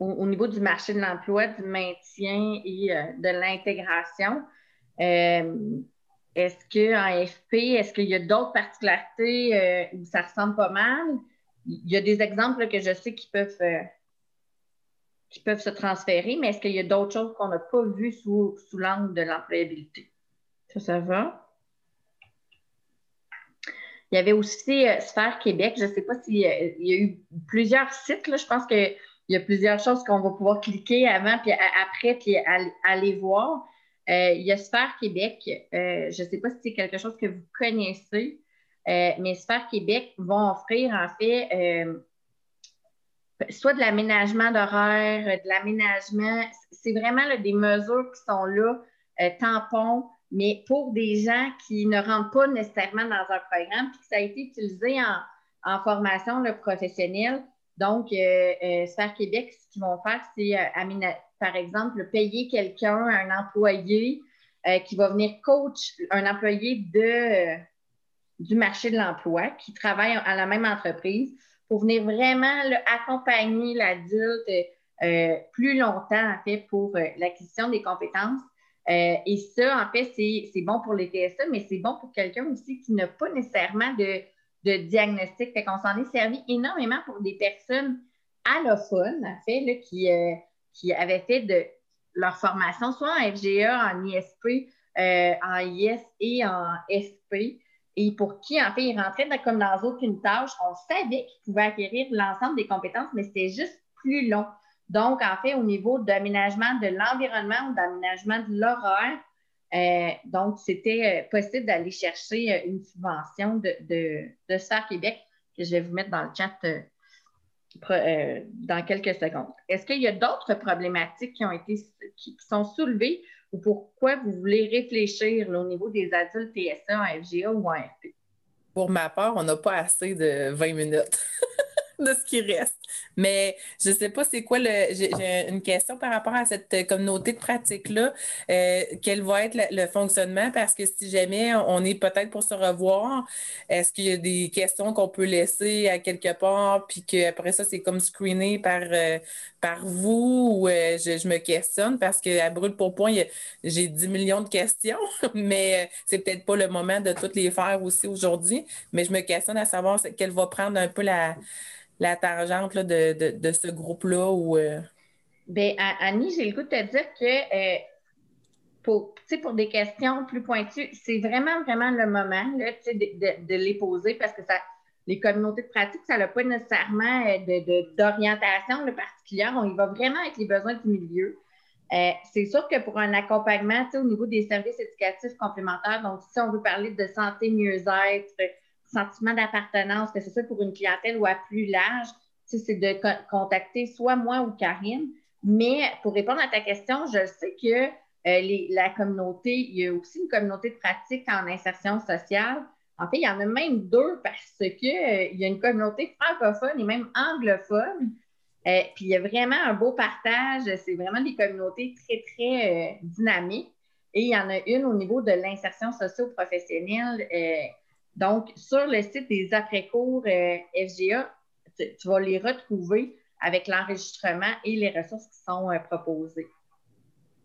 [SPEAKER 2] au, niveau du marché de l'emploi, du maintien et euh, de l'intégration. Euh, est-ce qu'en FP, est-ce qu'il y a d'autres particularités euh, où ça ressemble pas mal? Il y a des exemples que je sais qui peuvent, qui peuvent se transférer, mais est-ce qu'il y a d'autres choses qu'on n'a pas vues sous, sous l'angle de l'employabilité? Ça, ça va? Il y avait aussi Sphère Québec. Je ne sais pas s'il y a eu plusieurs sites. Je pense que il y a plusieurs choses qu'on va pouvoir cliquer avant, puis après, puis aller voir. Euh, il y a Sphère Québec. Euh, je ne sais pas si c'est quelque chose que vous connaissez, euh, mais Sphère Québec vont offrir en fait soit de l'aménagement d'horaire, de l'aménagement. C'est vraiment des mesures qui sont là, tampons, mais pour des gens qui ne rentrent pas nécessairement dans un programme, puis que ça a été utilisé en, formation le professionnel donc, euh, euh Québec, ce qu'ils vont faire, c'est, euh, par exemple, payer quelqu'un, un employé euh, qui va venir coach un employé de, du marché de l'emploi qui travaille à la même entreprise pour venir vraiment accompagner l'adulte plus longtemps, en fait, pour l'acquisition des compétences. Et ça, en fait, c'est bon pour les TSA, mais c'est bon pour quelqu'un aussi qui n'a pas nécessairement de diagnostic. Fait qu'on s'en est servi énormément pour des personnes allophones, en fait, qui, euh, qui avaient fait leur formation soit en FGA, en ISP, euh, en IS et en SP, et pour qui, en fait, ils rentraient comme dans aucune tâche. On savait qu'ils pouvaient acquérir l'ensemble des compétences, mais c'était juste plus long. Donc, en fait, au niveau d'aménagement de l'environnement ou d'aménagement de l'horaire, euh, donc, c'était euh, possible d'aller chercher euh, une subvention de, de, de Québec que je vais vous mettre dans le chat dans quelques secondes. Est-ce qu'il y a d'autres problématiques qui ont été qui, sont soulevées ou pourquoi vous voulez réfléchir au niveau des adultes TSA en FGA ou en FP?
[SPEAKER 3] Pour ma part, on n'a pas assez de 20 minutes. de ce qui reste. Mais je ne sais pas c'est quoi le. J'ai une question par rapport à cette communauté de pratique-là. Euh, quel va être le, fonctionnement? Parce que si jamais on est peut-être pour se revoir, est-ce qu'il y a des questions qu'on peut laisser à quelque part, puis qu'après ça, c'est comme screené par, euh, par vous ou euh, je, me questionne? Parce qu'à brûle pour point, j'ai 10 millions de questions, mais c'est peut-être pas le moment de toutes les faire aussi aujourd'hui. Mais je me questionne à savoir quelle va prendre un peu la la tangente de, ce groupe-là? Ou, euh?
[SPEAKER 2] Bien, Annie, j'ai le goût de te dire que euh, pour, pour des questions plus pointues, c'est vraiment, vraiment le moment là, de, de, les poser parce que ça, les communautés de pratique, ça n'a pas nécessairement euh, d'orientation particulière. On y va vraiment avec les besoins du milieu. c'est sûr que pour un accompagnement au niveau des services éducatifs complémentaires, donc si on veut parler de santé, mieux-être, sentiment d'appartenance, que ce soit pour une clientèle ou à plus large, c'est de contacter soit moi ou Karine. Mais pour répondre à ta question, je sais que euh, la communauté, il y a aussi une communauté de pratique en insertion sociale. En fait, il y en a même deux parce qu'il euh, y a une communauté francophone et même anglophone. Euh, puis il y a vraiment un beau partage. C'est vraiment des communautés très, très dynamiques. Et il y en a une au niveau de l'insertion socio-professionnelle. Donc, sur le site des après-cours FGA, tu, vas les retrouver avec l'enregistrement et les ressources qui sont proposées.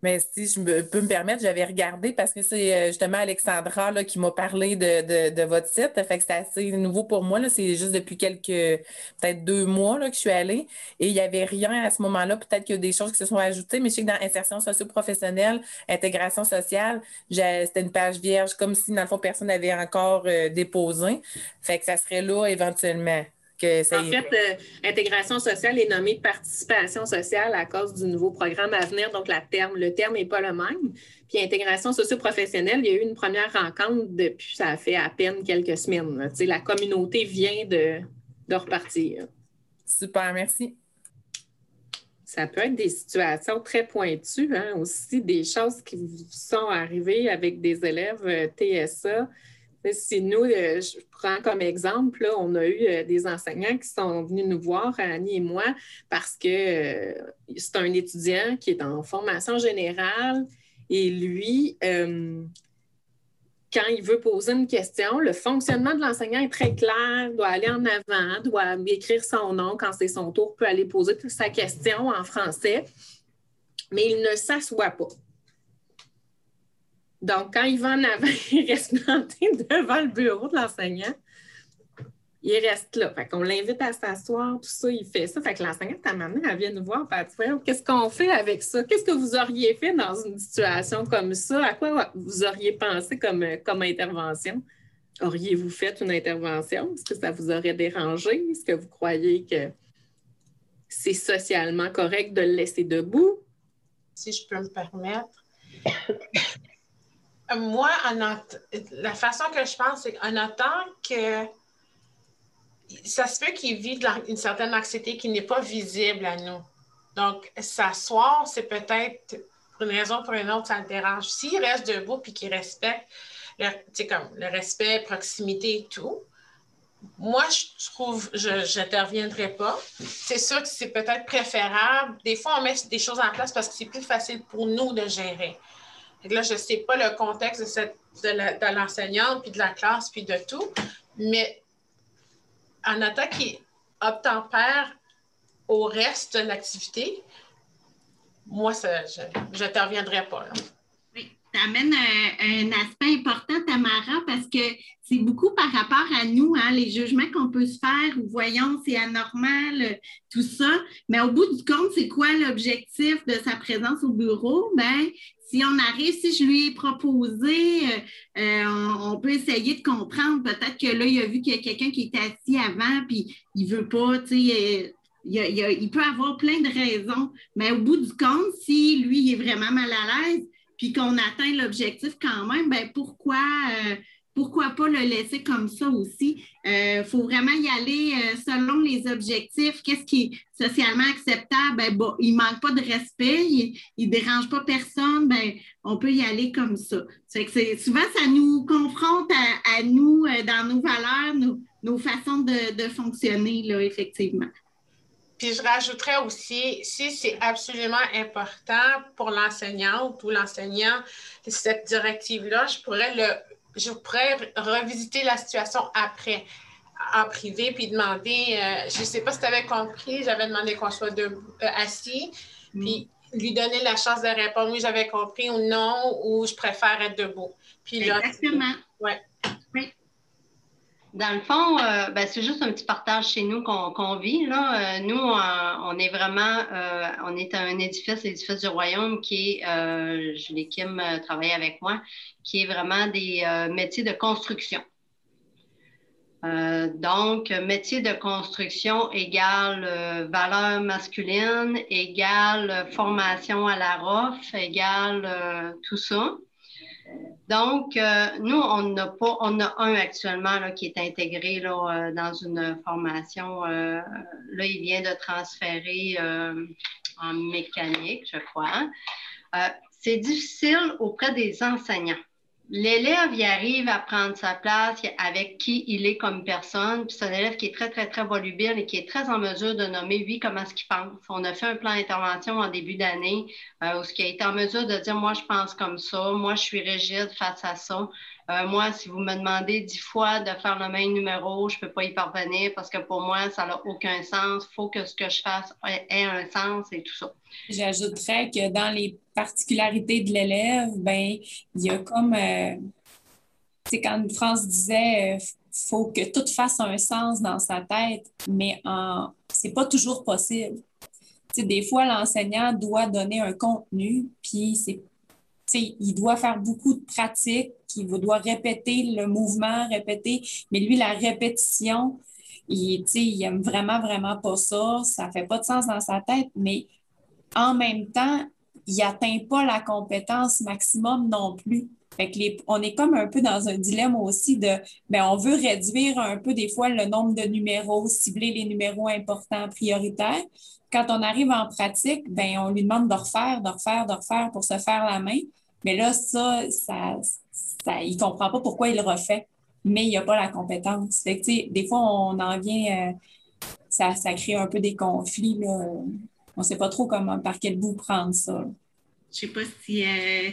[SPEAKER 3] Mais si je peux me permettre, j'avais regardé parce que c'est euh, justement Alexandra là, qui m'a parlé de, votre site. Fait que c'est assez nouveau pour moi. C'est juste depuis quelques, peut-être deux mois là, que je suis allée. Et il n'y avait rien à ce moment-là. Peut-être qu'il y a des choses qui se sont ajoutées, mais je sais que dans insertion socio-professionnelle, intégration sociale, c'était une page vierge, comme si, dans le fond, personne n'avait encore euh, déposé. Fait que ça serait là éventuellement
[SPEAKER 10] en fait, euh, intégration sociale est nommée participation sociale à cause du nouveau programme à venir, donc la terme, le terme n'est pas le même. Puis intégration socio-professionnelle, il y a eu une première rencontre depuis, ça a fait à peine quelques semaines. La communauté vient de, de repartir.
[SPEAKER 3] Super, merci.
[SPEAKER 10] Ça peut être des situations très pointues, hein, aussi des choses qui sont arrivées avec des élèves euh, TSA si nous, euh, je prends comme exemple, on a eu euh, des enseignants qui sont venus nous voir, Annie et moi, parce que euh, c'est un étudiant qui est en formation générale et lui, quand il veut poser une question, le fonctionnement de l'enseignant est très clair, doit aller en avant, doit écrire son nom quand c'est son tour, peut aller poser sa question en français, mais il ne s'assoit pas. Donc, quand il va en avant, il reste planté devant le bureau de l'enseignant. Il reste là. Fait qu'on l'invite à s'asseoir, tout ça, il fait ça. Fait que l'enseignante, à un elle vient nous voir, elle Qu'est-ce qu'on fait avec ça? Qu'est-ce que vous auriez fait dans une situation comme ça? À quoi vous auriez pensé comme, comme intervention? Auriez-vous fait une intervention? Est-ce que ça vous aurait dérangé? Est-ce que vous croyez que c'est socialement correct de le laisser debout?
[SPEAKER 11] Si je peux me permettre moi, la façon que je pense, c'est qu'en notant que ça se peut qu'il vit une certaine anxiété qui n'est pas visible à nous. Donc, s'asseoir, c'est peut-être pour une raison ou pour une autre, ça le dérange. S'il reste debout et qu'il respecte le, comme le respect, proximité et tout, moi, je trouve, je n'interviendrai pas. C'est sûr que c'est peut-être préférable. Des fois, on met des choses en place parce que c'est plus facile pour nous de gérer là, je ne sais pas le contexte de, de l'enseignante, puis de la classe, puis de tout, mais en notant qu'il obtempère au reste de l'activité, moi, je n'interviendrai pas.
[SPEAKER 13] Oui, ça amène un, aspect important, Tamara, parce que c'est beaucoup par rapport à nous, hein, les jugements qu'on peut se faire, ou voyons, c'est anormal, tout ça. Mais au bout du compte, c'est quoi l'objectif de sa présence au bureau? Ben, si on arrive, si je lui ai proposé, euh, euh, on, peut essayer de comprendre. Peut-être que là, il a vu qu'il y a quelqu'un qui était assis avant, puis il veut pas, tu sais. Euh, il, peut avoir plein de raisons, mais au bout du compte, si lui il est vraiment mal à l'aise, puis qu'on atteint l'objectif quand même, ben pourquoi, pourquoi pas le laisser comme ça aussi? Il euh, faut vraiment y aller euh, selon les objectifs. Qu'est-ce qui est socialement acceptable? Ben, bon, il ne manque pas de respect, il ne dérange pas personne, ben, on peut y aller comme ça. que souvent, ça nous confronte à, nous, euh, dans nos valeurs, nos, façons de, de, fonctionner, là, effectivement.
[SPEAKER 11] Puis je rajouterais aussi, si c'est absolument important pour l'enseignante ou l'enseignant, cette directive-là, je pourrais le je pourrais revisiter la situation après en privé puis demander, euh, je ne sais pas si tu avais compris, j'avais demandé qu'on soit euh, assis, mm. puis lui donner la chance de répondre oui, j'avais compris ou non, ou je préfère être debout.
[SPEAKER 13] Puis Exactement.
[SPEAKER 11] Ouais.
[SPEAKER 5] Dans le fond, euh, ben, c'est juste un petit partage chez nous qu'on vit. Là. nous, on est vraiment, on est un édifice, l'édifice du royaume qui est, Julie Kim travaille avec moi, qui est vraiment des euh, métiers de construction. Euh, donc, métier de construction égale euh, valeur masculine, égale formation à la ROF, égale tout ça. Donc, euh, nous, on a pas, on a un actuellement là, qui est intégré là, euh, dans une formation. Euh, là, il vient de transférer en mécanique, je crois. c'est difficile auprès des enseignants l'élève y arrive à prendre sa place avec qui il est comme personne. C'est un élève qui est très, très, très volubile et qui est très en mesure de nommer, lui, comment est-ce qu'il pense. On a fait un plan d'intervention en début d'année euh, où ce qui a été en mesure de dire, moi, je pense comme ça, moi, je suis rigide face à ça. Euh, moi, si vous me demandez dix fois de faire le même numéro, je ne peux pas y parvenir parce que pour moi, ça n'a aucun sens. Il faut que ce que je fasse ait un sens et tout ça.
[SPEAKER 6] J'ajouterais que dans les particularités de l'élève, ben, il y a comme, c'est euh, quand France disait, euh, faut que tout fasse un sens dans sa tête, mais en, c'est pas toujours possible. des fois, l'enseignant doit donner un contenu, puis c'est il doit faire beaucoup de pratiques, il doit répéter le mouvement, répéter, mais lui, la répétition, il, il aime vraiment, vraiment pas ça, ça fait pas de sens dans sa tête, mais en même temps, il n'atteint pas la compétence maximum non plus. On est comme un peu dans un dilemme aussi de, ben, on veut réduire un peu des fois le nombre de numéros, cibler les numéros importants, prioritaires. Quand on arrive en pratique, ben, on lui demande de refaire, de refaire, de refaire pour se faire la main. Mais là, ça, ça, ça il ne comprend pas pourquoi il le refait, mais il n'a pas la compétence. Fait que, des fois, on en vient, euh, ça, ça, crée un peu des conflits. Là. On ne sait pas trop comment, par quel bout prendre ça.
[SPEAKER 13] Je ne sais pas si euh,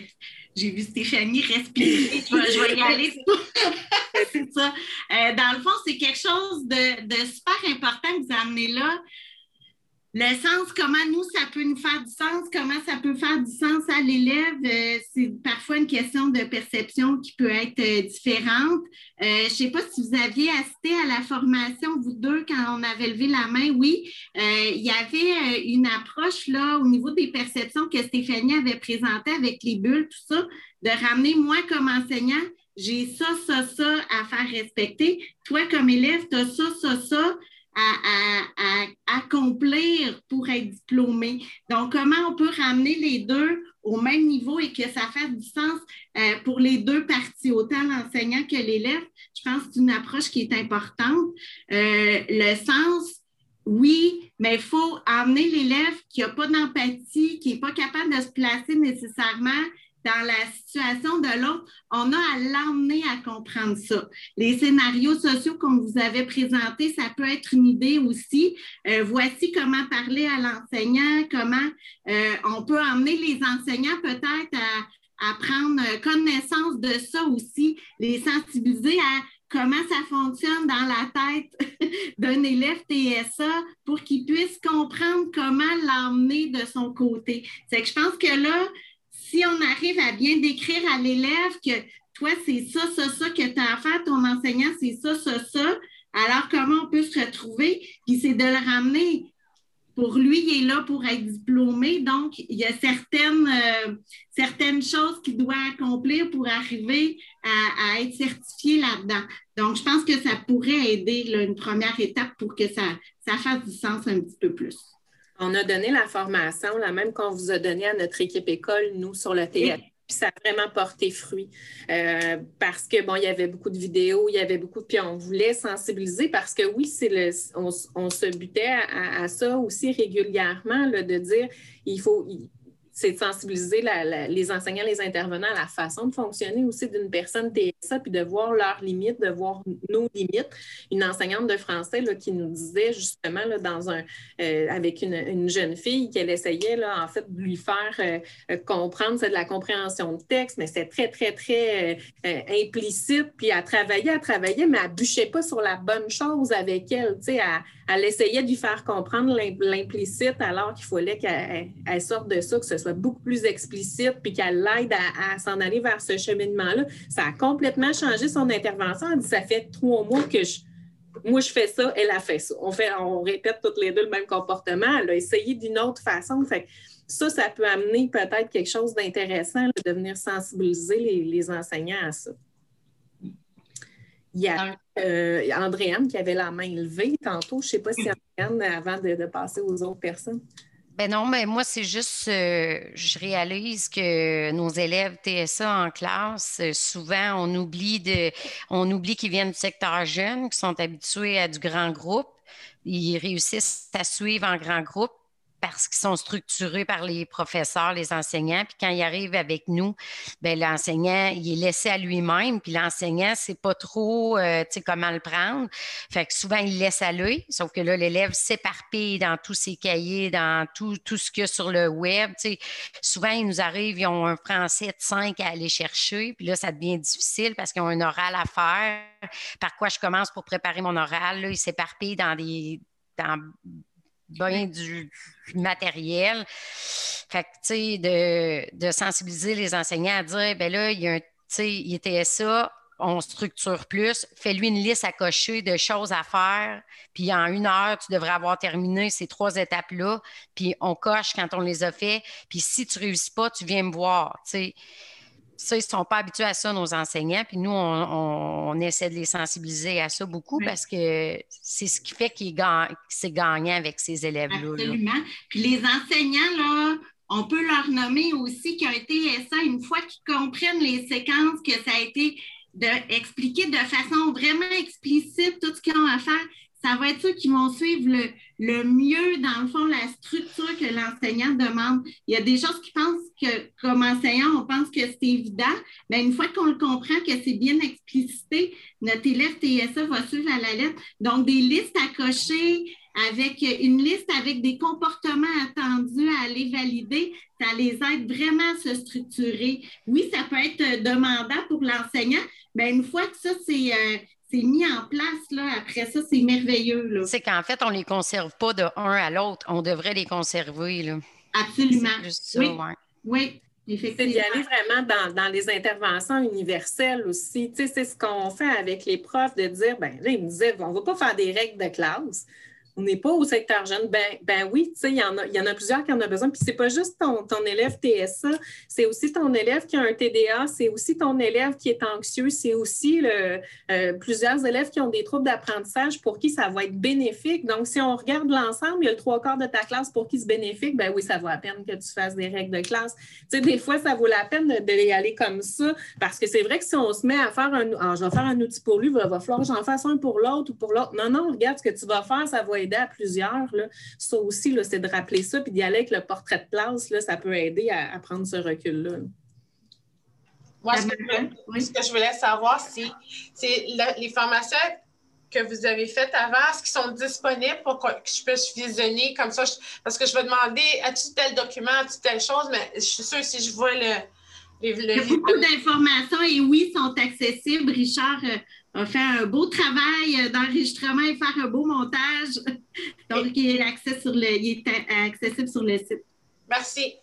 [SPEAKER 13] j'ai vu Stéphanie respirer. je, vais, y aller. c'est ça. Euh, dans le fond, c'est quelque chose de, de, super important que vous amenez là le sens, comment nous, ça peut nous faire du sens, comment ça peut faire du sens à l'élève, euh, c'est parfois une question de perception qui peut être euh, différente. Euh, je ne sais pas si vous aviez assisté à la formation, vous deux, quand on avait levé la main, oui. il y avait une approche là au niveau des perceptions que Stéphanie avait présentées avec les bulles, tout ça, de ramener moi comme enseignant, j'ai ça, ça, ça à faire respecter. Toi, comme élève, tu as ça, ça, ça à, accomplir pour être diplômé. Donc, comment on peut ramener les deux au même niveau et que ça fasse du sens euh, pour les deux parties, autant l'enseignant que l'élève? Je pense que c'est une approche qui est importante. Euh, le sens, oui, mais il faut amener l'élève qui n'a pas d'empathie, qui n'est pas capable de se placer nécessairement dans la situation de l'autre, on a à l'emmener à comprendre ça. Les scénarios sociaux qu'on vous avait présentés, ça peut être une idée aussi. Euh, voici comment parler à l'enseignant, comment euh, on peut emmener les enseignants peut-être à, prendre connaissance de ça aussi, les sensibiliser à comment ça fonctionne dans la tête d'un élève TSA pour qu'il puisse comprendre comment l'emmener de son côté. C'est que je pense que là, si on arrive à bien décrire à l'élève que toi, c'est ça, ça, ça que tu as à faire, ton enseignant, c'est ça, ça, ça, alors comment on peut se retrouver? Puis c'est de le ramener. Pour lui, il est là pour être diplômé, donc il y a certaines, euh, certaines choses qu'il doit accomplir pour arriver à, être certifié là-dedans. Donc, je pense que ça pourrait aider une première étape pour que ça, ça fasse du sens un petit peu plus.
[SPEAKER 10] On a donné la formation, la même qu'on vous a donnée à notre équipe école, nous, sur le théâtre. Puis ça a vraiment porté fruit euh, parce que, bon, il y avait beaucoup de vidéos, il y avait beaucoup de. Puis on voulait sensibiliser parce que, oui, c'est le, on, se butait à, ça aussi régulièrement, de dire il faut, c'est de sensibiliser les enseignants, les intervenants à la façon de fonctionner aussi d'une personne TSA, puis de voir leurs limites, de voir nos limites. Une enseignante de français là, qui nous disait justement là, dans un, euh, avec une, jeune fille qu'elle essayait là, en fait de lui faire euh, euh, comprendre, c'est de la compréhension de texte, mais c'est très, très, très implicite. Puis elle travaillait, elle travaillait, mais elle bûchait pas sur la bonne chose avec elle. Elle, elle essayait de lui faire comprendre l'implicite alors qu'il fallait qu'elle sorte de ça, que ce soit beaucoup plus explicite, puis qu'elle l'aide à, s'en aller vers ce cheminement-là. Ça a complètement changé son intervention. Elle dit, ça fait trois mois que je, moi, je fais ça, elle a fait ça. On, fait, on répète toutes les deux le même comportement. Elle a essayé d'une autre façon. Fait ça, ça peut amener peut-être quelque chose d'intéressant de venir sensibiliser les, enseignants à ça. Il y a euh, Andréane qui avait la main levée tantôt. Je ne sais pas si Andréane, avant de passer aux autres personnes.
[SPEAKER 7] Ben non, mais moi, c'est juste, euh, je réalise que nos élèves TSA en classe, euh, souvent, on oublie de, on oublie qu'ils viennent du secteur jeune, qui sont habitués à du grand groupe. Ils réussissent à suivre en grand groupe parce qu'ils sont structurés par les professeurs, les enseignants. Puis quand ils arrivent avec nous, ben l'enseignant, il est laissé à lui-même. Puis l'enseignant, ne sait pas trop euh, comment le prendre. Fait que souvent, il laisse aller. Sauf que là, l'élève s'éparpille dans tous ses cahiers, dans tout, tout ce qu'il y a sur le web. souvent, il nous arrive, ils ont un français de 5 à aller chercher. Puis là, ça devient difficile parce qu'ils ont un oral à faire. Par quoi je commence pour préparer mon oral? Là, ils s'éparpillent dans des bien du, matériel. Fait que, tu sais, de, sensibiliser les enseignants à dire, ben là, il y a un, tu sais, il était ça, on structure plus, fais-lui une liste à cocher de choses à faire, puis en une heure, tu devrais avoir terminé ces trois étapes-là, puis on coche quand on les a fait, puis si tu ne réussis pas, tu viens me voir, tu sais ça, ils ne sont pas habitués à ça, nos enseignants. Puis nous, on, essaie de les sensibiliser à ça beaucoup parce que c'est ce qui fait qu'ils c'est gagnant avec ces élèves-là.
[SPEAKER 13] Absolument. Puis les enseignants, là, on peut leur nommer aussi qui ont été ça une fois qu'ils comprennent les séquences, que ça a été d'expliquer de façon vraiment explicite tout ce qu'ils ont à faire ça va être ceux qui vont suivre le, mieux, dans le fond, la structure que l'enseignant demande. Il y a des choses qui pensent que, comme enseignant, on pense que c'est évident, mais une fois qu'on le comprend, que c'est bien explicité, notre élève TSA va suivre à la lettre. Donc, des listes à cocher, avec une liste avec des comportements attendus à aller valider, ça les aide vraiment à se structurer. Oui, ça peut être demandant pour l'enseignant, mais une fois que ça, c'est euh, c'est mis en place, là, après ça, c'est merveilleux.
[SPEAKER 7] C'est qu'en fait, on ne les conserve pas de un à l'autre. On devrait les conserver. Là.
[SPEAKER 13] Absolument.
[SPEAKER 7] oui.
[SPEAKER 13] oui.
[SPEAKER 10] C'est d'y aller vraiment dans, les interventions universelles aussi. Tu sais, c'est ce qu'on fait avec les profs, de dire, ben là, ils me disaient, on ne va pas faire des règles de classe on n'est pas au secteur jeune. Ben, ben oui, tu sais, il y, en a, y en a plusieurs qui en ont besoin. Puis c'est pas juste ton, ton élève TSA, c'est aussi ton élève qui a un TDA, c'est aussi ton élève qui est anxieux, c'est aussi le, euh, plusieurs élèves qui ont des troubles d'apprentissage pour qui ça va être bénéfique. Donc, si on regarde l'ensemble, il y a le trois quarts de ta classe pour qui c'est bénéfique, ben oui, ça vaut la peine que tu fasses des règles de classe. Tu sais, des fois, ça vaut la peine de, aller comme ça parce que c'est vrai que si on se met à faire un, ah, je vais faire un outil pour lui, il va, va falloir que j'en fasse un pour l'autre ou pour l'autre. Non, non, regarde ce que tu vas faire, ça va être à plusieurs. Là. Ça aussi, c'est de rappeler ça, puis d'y aller avec le portrait de classe, là, ça peut aider à, prendre ce recul-là.
[SPEAKER 11] Moi, ce que, je voulais savoir, c'est les formations que vous avez faites avant, est-ce qu'ils sont disponibles pour que je puisse visionner comme ça? parce que je vais demander, as-tu tel document, as-tu telle chose, mais je suis sûre si je vois le,
[SPEAKER 13] il y a beaucoup d'informations et oui, sont accessibles. Richard euh, a fait un beau travail euh, d'enregistrement et faire un beau montage. Donc, il est, sur le, il est accessible sur le site.
[SPEAKER 11] Merci.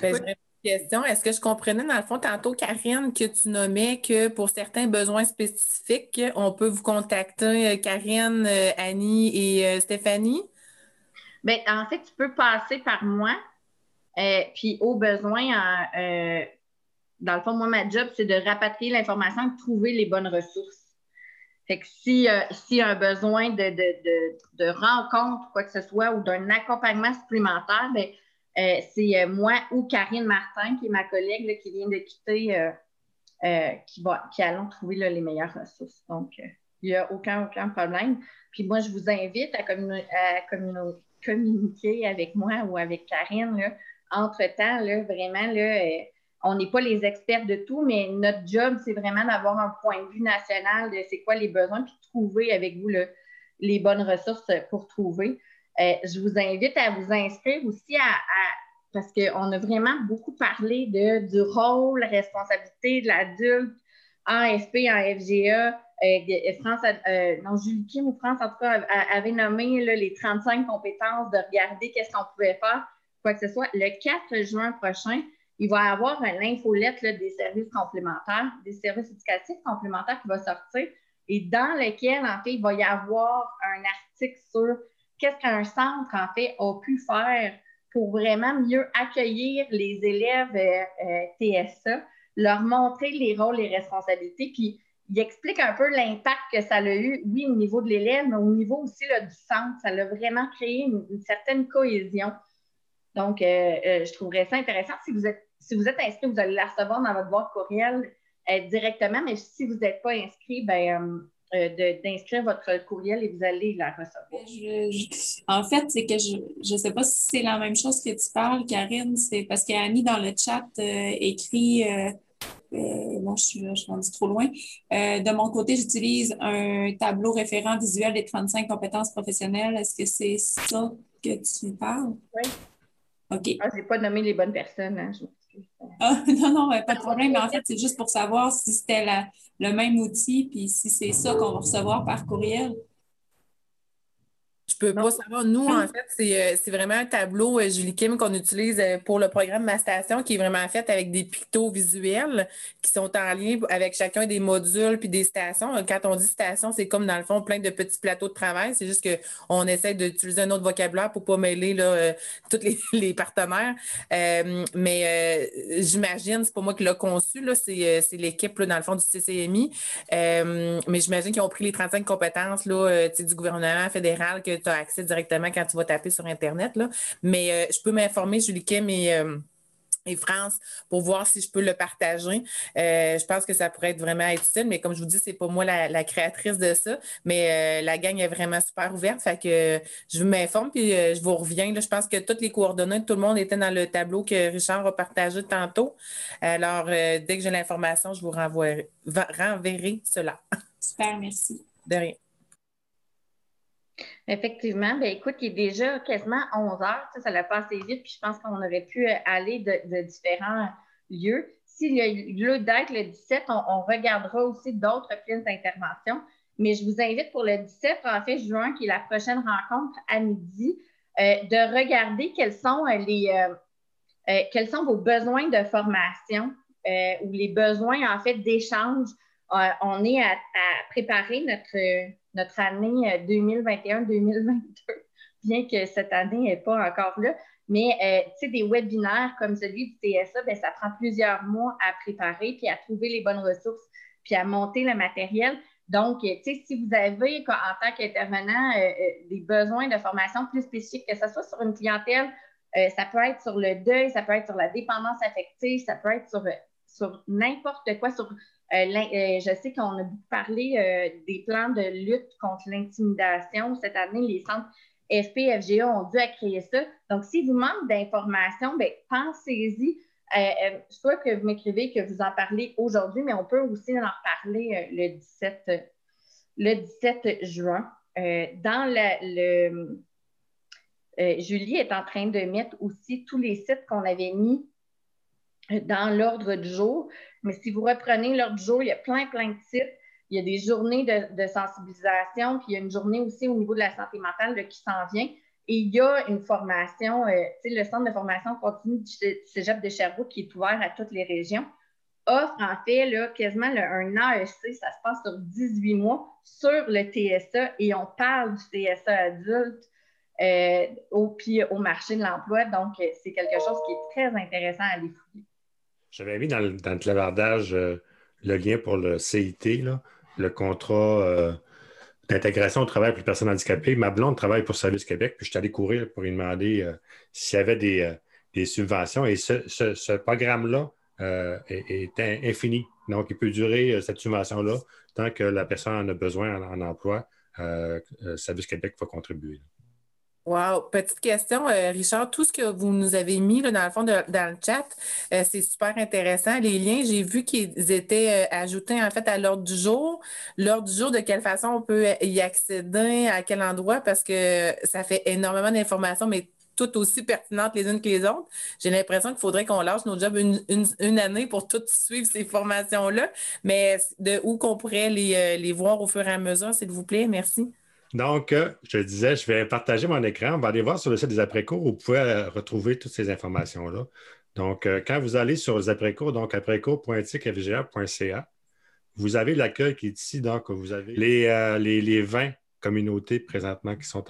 [SPEAKER 3] Ben, une question. Est-ce que je comprenais dans le fond tantôt, Karine, que tu nommais que pour certains besoins spécifiques, on peut vous contacter, euh, Karine, Annie et Stéphanie?
[SPEAKER 2] Bien, en fait, tu peux passer par moi. puis au besoin, dans le fond, moi, ma job, c'est de rapatrier l'information de trouver les bonnes ressources. Fait que si, euh, a un besoin de, de, rencontre, quoi que ce soit, ou d'un accompagnement supplémentaire, ben, euh, c'est euh, moi ou Karine Martin, qui est ma collègue qui vient de quitter, qui, va, qui allons trouver les meilleures ressources. Donc, il n'y a aucun, aucun problème. Puis moi, je vous invite à, communiquer avec moi ou avec Karine. Entre-temps, vraiment, là, on n'est pas les experts de tout, mais notre job, c'est vraiment d'avoir un point de vue national de c'est quoi les besoins, puis de trouver avec vous les bonnes ressources pour trouver. Euh, je vous invite à vous inscrire aussi à, parce qu'on a vraiment beaucoup parlé de, du rôle, responsabilité de l'adulte en SP, en FGA. Euh, France, euh, non, Julie Kim ou France, en tout cas, avait nommé les 35 compétences de regarder qu'est-ce qu'on pouvait faire, quoi que ce soit. Le 4 juin prochain, il va y avoir une infolette des services complémentaires, des services éducatifs complémentaires qui va sortir et dans lequel, en fait, il va y avoir un article sur qu'est-ce qu'un centre, en fait, a pu faire pour vraiment mieux accueillir les élèves euh, euh, TSA, leur montrer les rôles et responsabilités, puis il explique un peu l'impact que ça a eu, oui, au niveau de l'élève, mais au niveau aussi du centre. Ça a vraiment créé une certaine cohésion. Donc, je trouverais ça intéressant. Si vous êtes, si vous êtes inscrit, vous allez la recevoir dans votre boîte courriel directement, mais si vous n'êtes pas inscrit, ben, d'inscrire votre courriel et vous allez la recevoir.
[SPEAKER 6] en fait, c'est que je ne sais pas si c'est la même chose que tu parles, Karine. C'est parce qu'Annie, dans le chat, écrit euh, bon, je suis, je rendu trop loin. Euh, de mon côté, j'utilise un tableau référent visuel des 35 compétences professionnelles. Est-ce que c'est ça que tu parles?
[SPEAKER 2] Oui.
[SPEAKER 6] OK.
[SPEAKER 2] Ah, je n'ai pas nommé les bonnes personnes. Hein,
[SPEAKER 6] ah, non, non, pas de problème. Mais en fait, c'est juste pour savoir si c'était le même outil puis si c'est ça qu'on va recevoir par courriel.
[SPEAKER 3] Je peux pas savoir. Nous, en fait, euh, c'est vraiment un tableau, euh, Julie Kim, qu'on utilise euh, pour le programme Ma Station, qui est vraiment fait avec des pictos visuels qui sont en lien avec chacun des modules puis des stations. Quand on dit station, c'est comme dans le fond plein de petits plateaux de travail. C'est juste qu'on essaie d'utiliser un autre vocabulaire pour ne pas mêler là, tous les, partenaires. mais j'imagine, c'est pas moi qui l'ai conçu, c'est l'équipe dans le fond du CCMI. mais j'imagine qu'ils ont pris les 35 compétences là, du gouvernement fédéral que tu as accès directement quand tu vas taper sur Internet. Là. Mais euh, je peux m'informer, Julie Kim et, euh, et, France, pour voir si je peux le partager. Euh, je pense que ça pourrait être vraiment utile, mais comme je vous dis, ce n'est pas moi la, créatrice de ça, mais la gang est vraiment super ouverte. Fait que je m'informe puis je vous reviens. Là, je pense que toutes les coordonnées de tout le monde étaient dans le tableau que Richard a partagé tantôt. Alors, dès que j'ai l'information, je vous renvoierai, renverrai cela.
[SPEAKER 6] Super, merci.
[SPEAKER 3] De rien.
[SPEAKER 2] Effectivement, ben écoute, il est déjà quasiment 11 heures, ça, ça l'a passé vite, puis je pense qu'on aurait pu euh, aller de, différents lieux. S'il y a lieu d'être le 17, on, regardera aussi d'autres prises d'intervention, mais je vous invite pour le 17, en fait, juin, qui est la prochaine rencontre à midi, euh, de regarder quels sont euh, les quels sont vos besoins de formation ou les besoins, en fait, d'échange. On est à préparer notre année 2021-2022, euh, bien que cette année n'est pas encore là. Mais euh, des webinaires comme celui du TSA, bien, ça prend plusieurs mois à préparer, puis à trouver les bonnes ressources, puis à monter le matériel. Donc, sais, si vous avez, en tant qu'intervenant, euh, des besoins de formation plus spécifiques, que ce soit sur une clientèle, ça peut être sur le deuil, ça peut être sur la dépendance affective, ça peut être sur, sur n'importe quoi, sur euh, euh, je sais qu'on a beaucoup parlé euh, des plans de lutte contre l'intimidation. Cette année, les centres FP, FGA ont dû créer ça. Donc, si vous manque d'informations, ben, pensez-y. soit que vous m'écrivez que vous en parlez aujourd'hui, mais on peut aussi en parler le, 17, le 17 juin. dans le, Julie est en train de mettre aussi tous les sites qu'on avait mis dans l'ordre du jour. Mais si vous reprenez l'ordre du jour, il y a plein, plein de sites. Il y a des journées de, sensibilisation, puis il y a une journée aussi au niveau de la santé mentale qui s'en vient. Et il y a une formation, euh, le centre de formation continue du Cégep de Sherbrooke qui est ouvert à toutes les régions, offre en fait là, quasiment un AEC, ça se passe sur 18 mois, sur le TSA et on parle du TSA adulte euh, au, puis au marché de l'emploi. Donc, euh, c'est quelque chose qui est très intéressant à aller fouiller.
[SPEAKER 1] J'avais mis dans le, dans le clavardage euh, le lien pour le CIT, le contrat euh, d'intégration au travail pour les personnes handicapées. Ma blonde travaille pour Service Québec, puis je suis allé courir pour lui demander euh, s'il y avait des, subventions. Et ce, programme-là est, infini. Donc, il peut durer cette subvention-là tant que la personne en a besoin en, emploi. Service Québec va contribuer.
[SPEAKER 3] Wow. Petite question, euh, Richard. Tout ce que vous nous avez mis là, dans le fond dans le chat, euh, c'est super intéressant. Les liens, j'ai vu qu'ils étaient euh, ajoutés en fait à l'ordre du jour. L'ordre du jour, de quelle façon on peut y accéder, à quel endroit, parce que ça fait énormément d'informations, mais toutes aussi pertinentes les unes que les autres. J'ai l'impression qu'il faudrait qu'on lâche nos jobs une, année pour toutes suivre ces formations-là. Mais de où qu'on pourrait les, les voir au fur et à mesure, s'il vous plaît? Merci.
[SPEAKER 1] Donc, euh, je disais, je vais partager mon écran. On va aller voir sur le site des après-cours. Vous pouvez euh, retrouver toutes ces informations-là. Donc, euh, quand vous allez sur les après-cours, donc après-cours.ticfga.ca, vous avez l'accueil qui est ici. Donc, vous avez les, les, 20 communautés présentement qui sont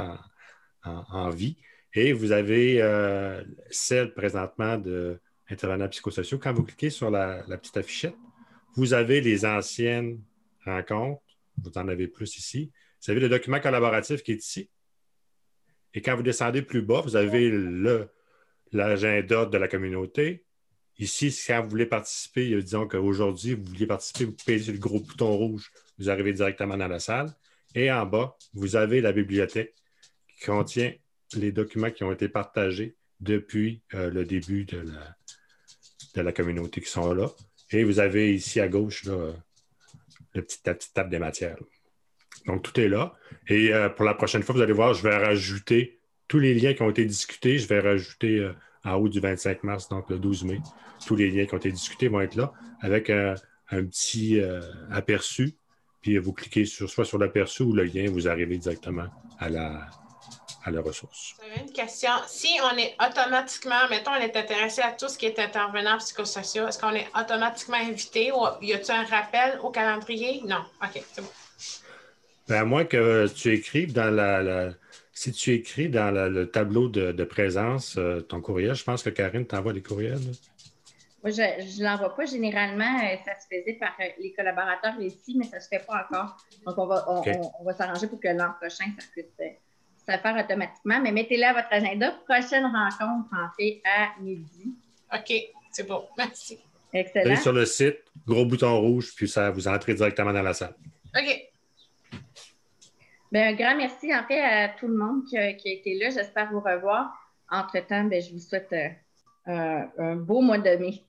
[SPEAKER 1] en, vie. Et vous avez celle présentement d'intervenants psychosociaux. Quand vous cliquez sur la petite affichette, vous avez les anciennes rencontres. Vous en avez plus ici. Vous avez le document collaboratif qui est ici. Et quand vous descendez plus bas, vous avez l'agenda de la communauté. Ici, si vous voulez participer, disons qu'aujourd'hui, vous vouliez participer, vous payez le gros bouton rouge, vous arrivez directement dans la salle. Et en bas, vous avez la bibliothèque qui contient les documents qui ont été partagés depuis euh, le début de la, communauté qui sont là. Et vous avez ici à gauche le petit, la table des matières. Donc, tout est là. Et euh, pour la prochaine fois, vous allez voir, je vais rajouter tous les liens qui ont été discutés. Je vais rajouter euh, en haut du 25 mars, donc le 12 mai, tous les liens qui ont été discutés vont être là avec un petit aperçu puis vous cliquez sur, soit sur l'aperçu ou le lien, vous arrivez directement à la, à la ressource.
[SPEAKER 11] J'avais une question. Si on est automatiquement, mettons, on est intéressé à tout ce qui est intervenant psychosociaux, est-ce qu'on est automatiquement invité ou y a-t-il un rappel au calendrier? Non. OK, c'est bon.
[SPEAKER 1] Ben, à moins que tu écrives dans la, si tu écris dans le tableau de, présence euh, ton courriel, je pense que Karine t'envoie des courriels.
[SPEAKER 2] Moi, je ne l'envoie pas. Généralement, euh, ça se faisait par euh, les collaborateurs ici, mais ça ne se fait pas encore. Donc, on va, on, va s'arranger pour que l'an prochain, ça puisse euh, se faire automatiquement. Mais mettez-le à votre agenda. Prochaine rencontre, en fait, à midi.
[SPEAKER 11] OK, c'est bon. Merci.
[SPEAKER 2] Excellent. Allez
[SPEAKER 1] sur le site, gros bouton rouge, puis ça vous entrez directement dans la salle.
[SPEAKER 11] OK.
[SPEAKER 2] Bien, un grand merci, en fait, à tout le monde qui a, été là. J'espère vous revoir. Entre-temps, ben, je vous souhaite un beau mois de mai.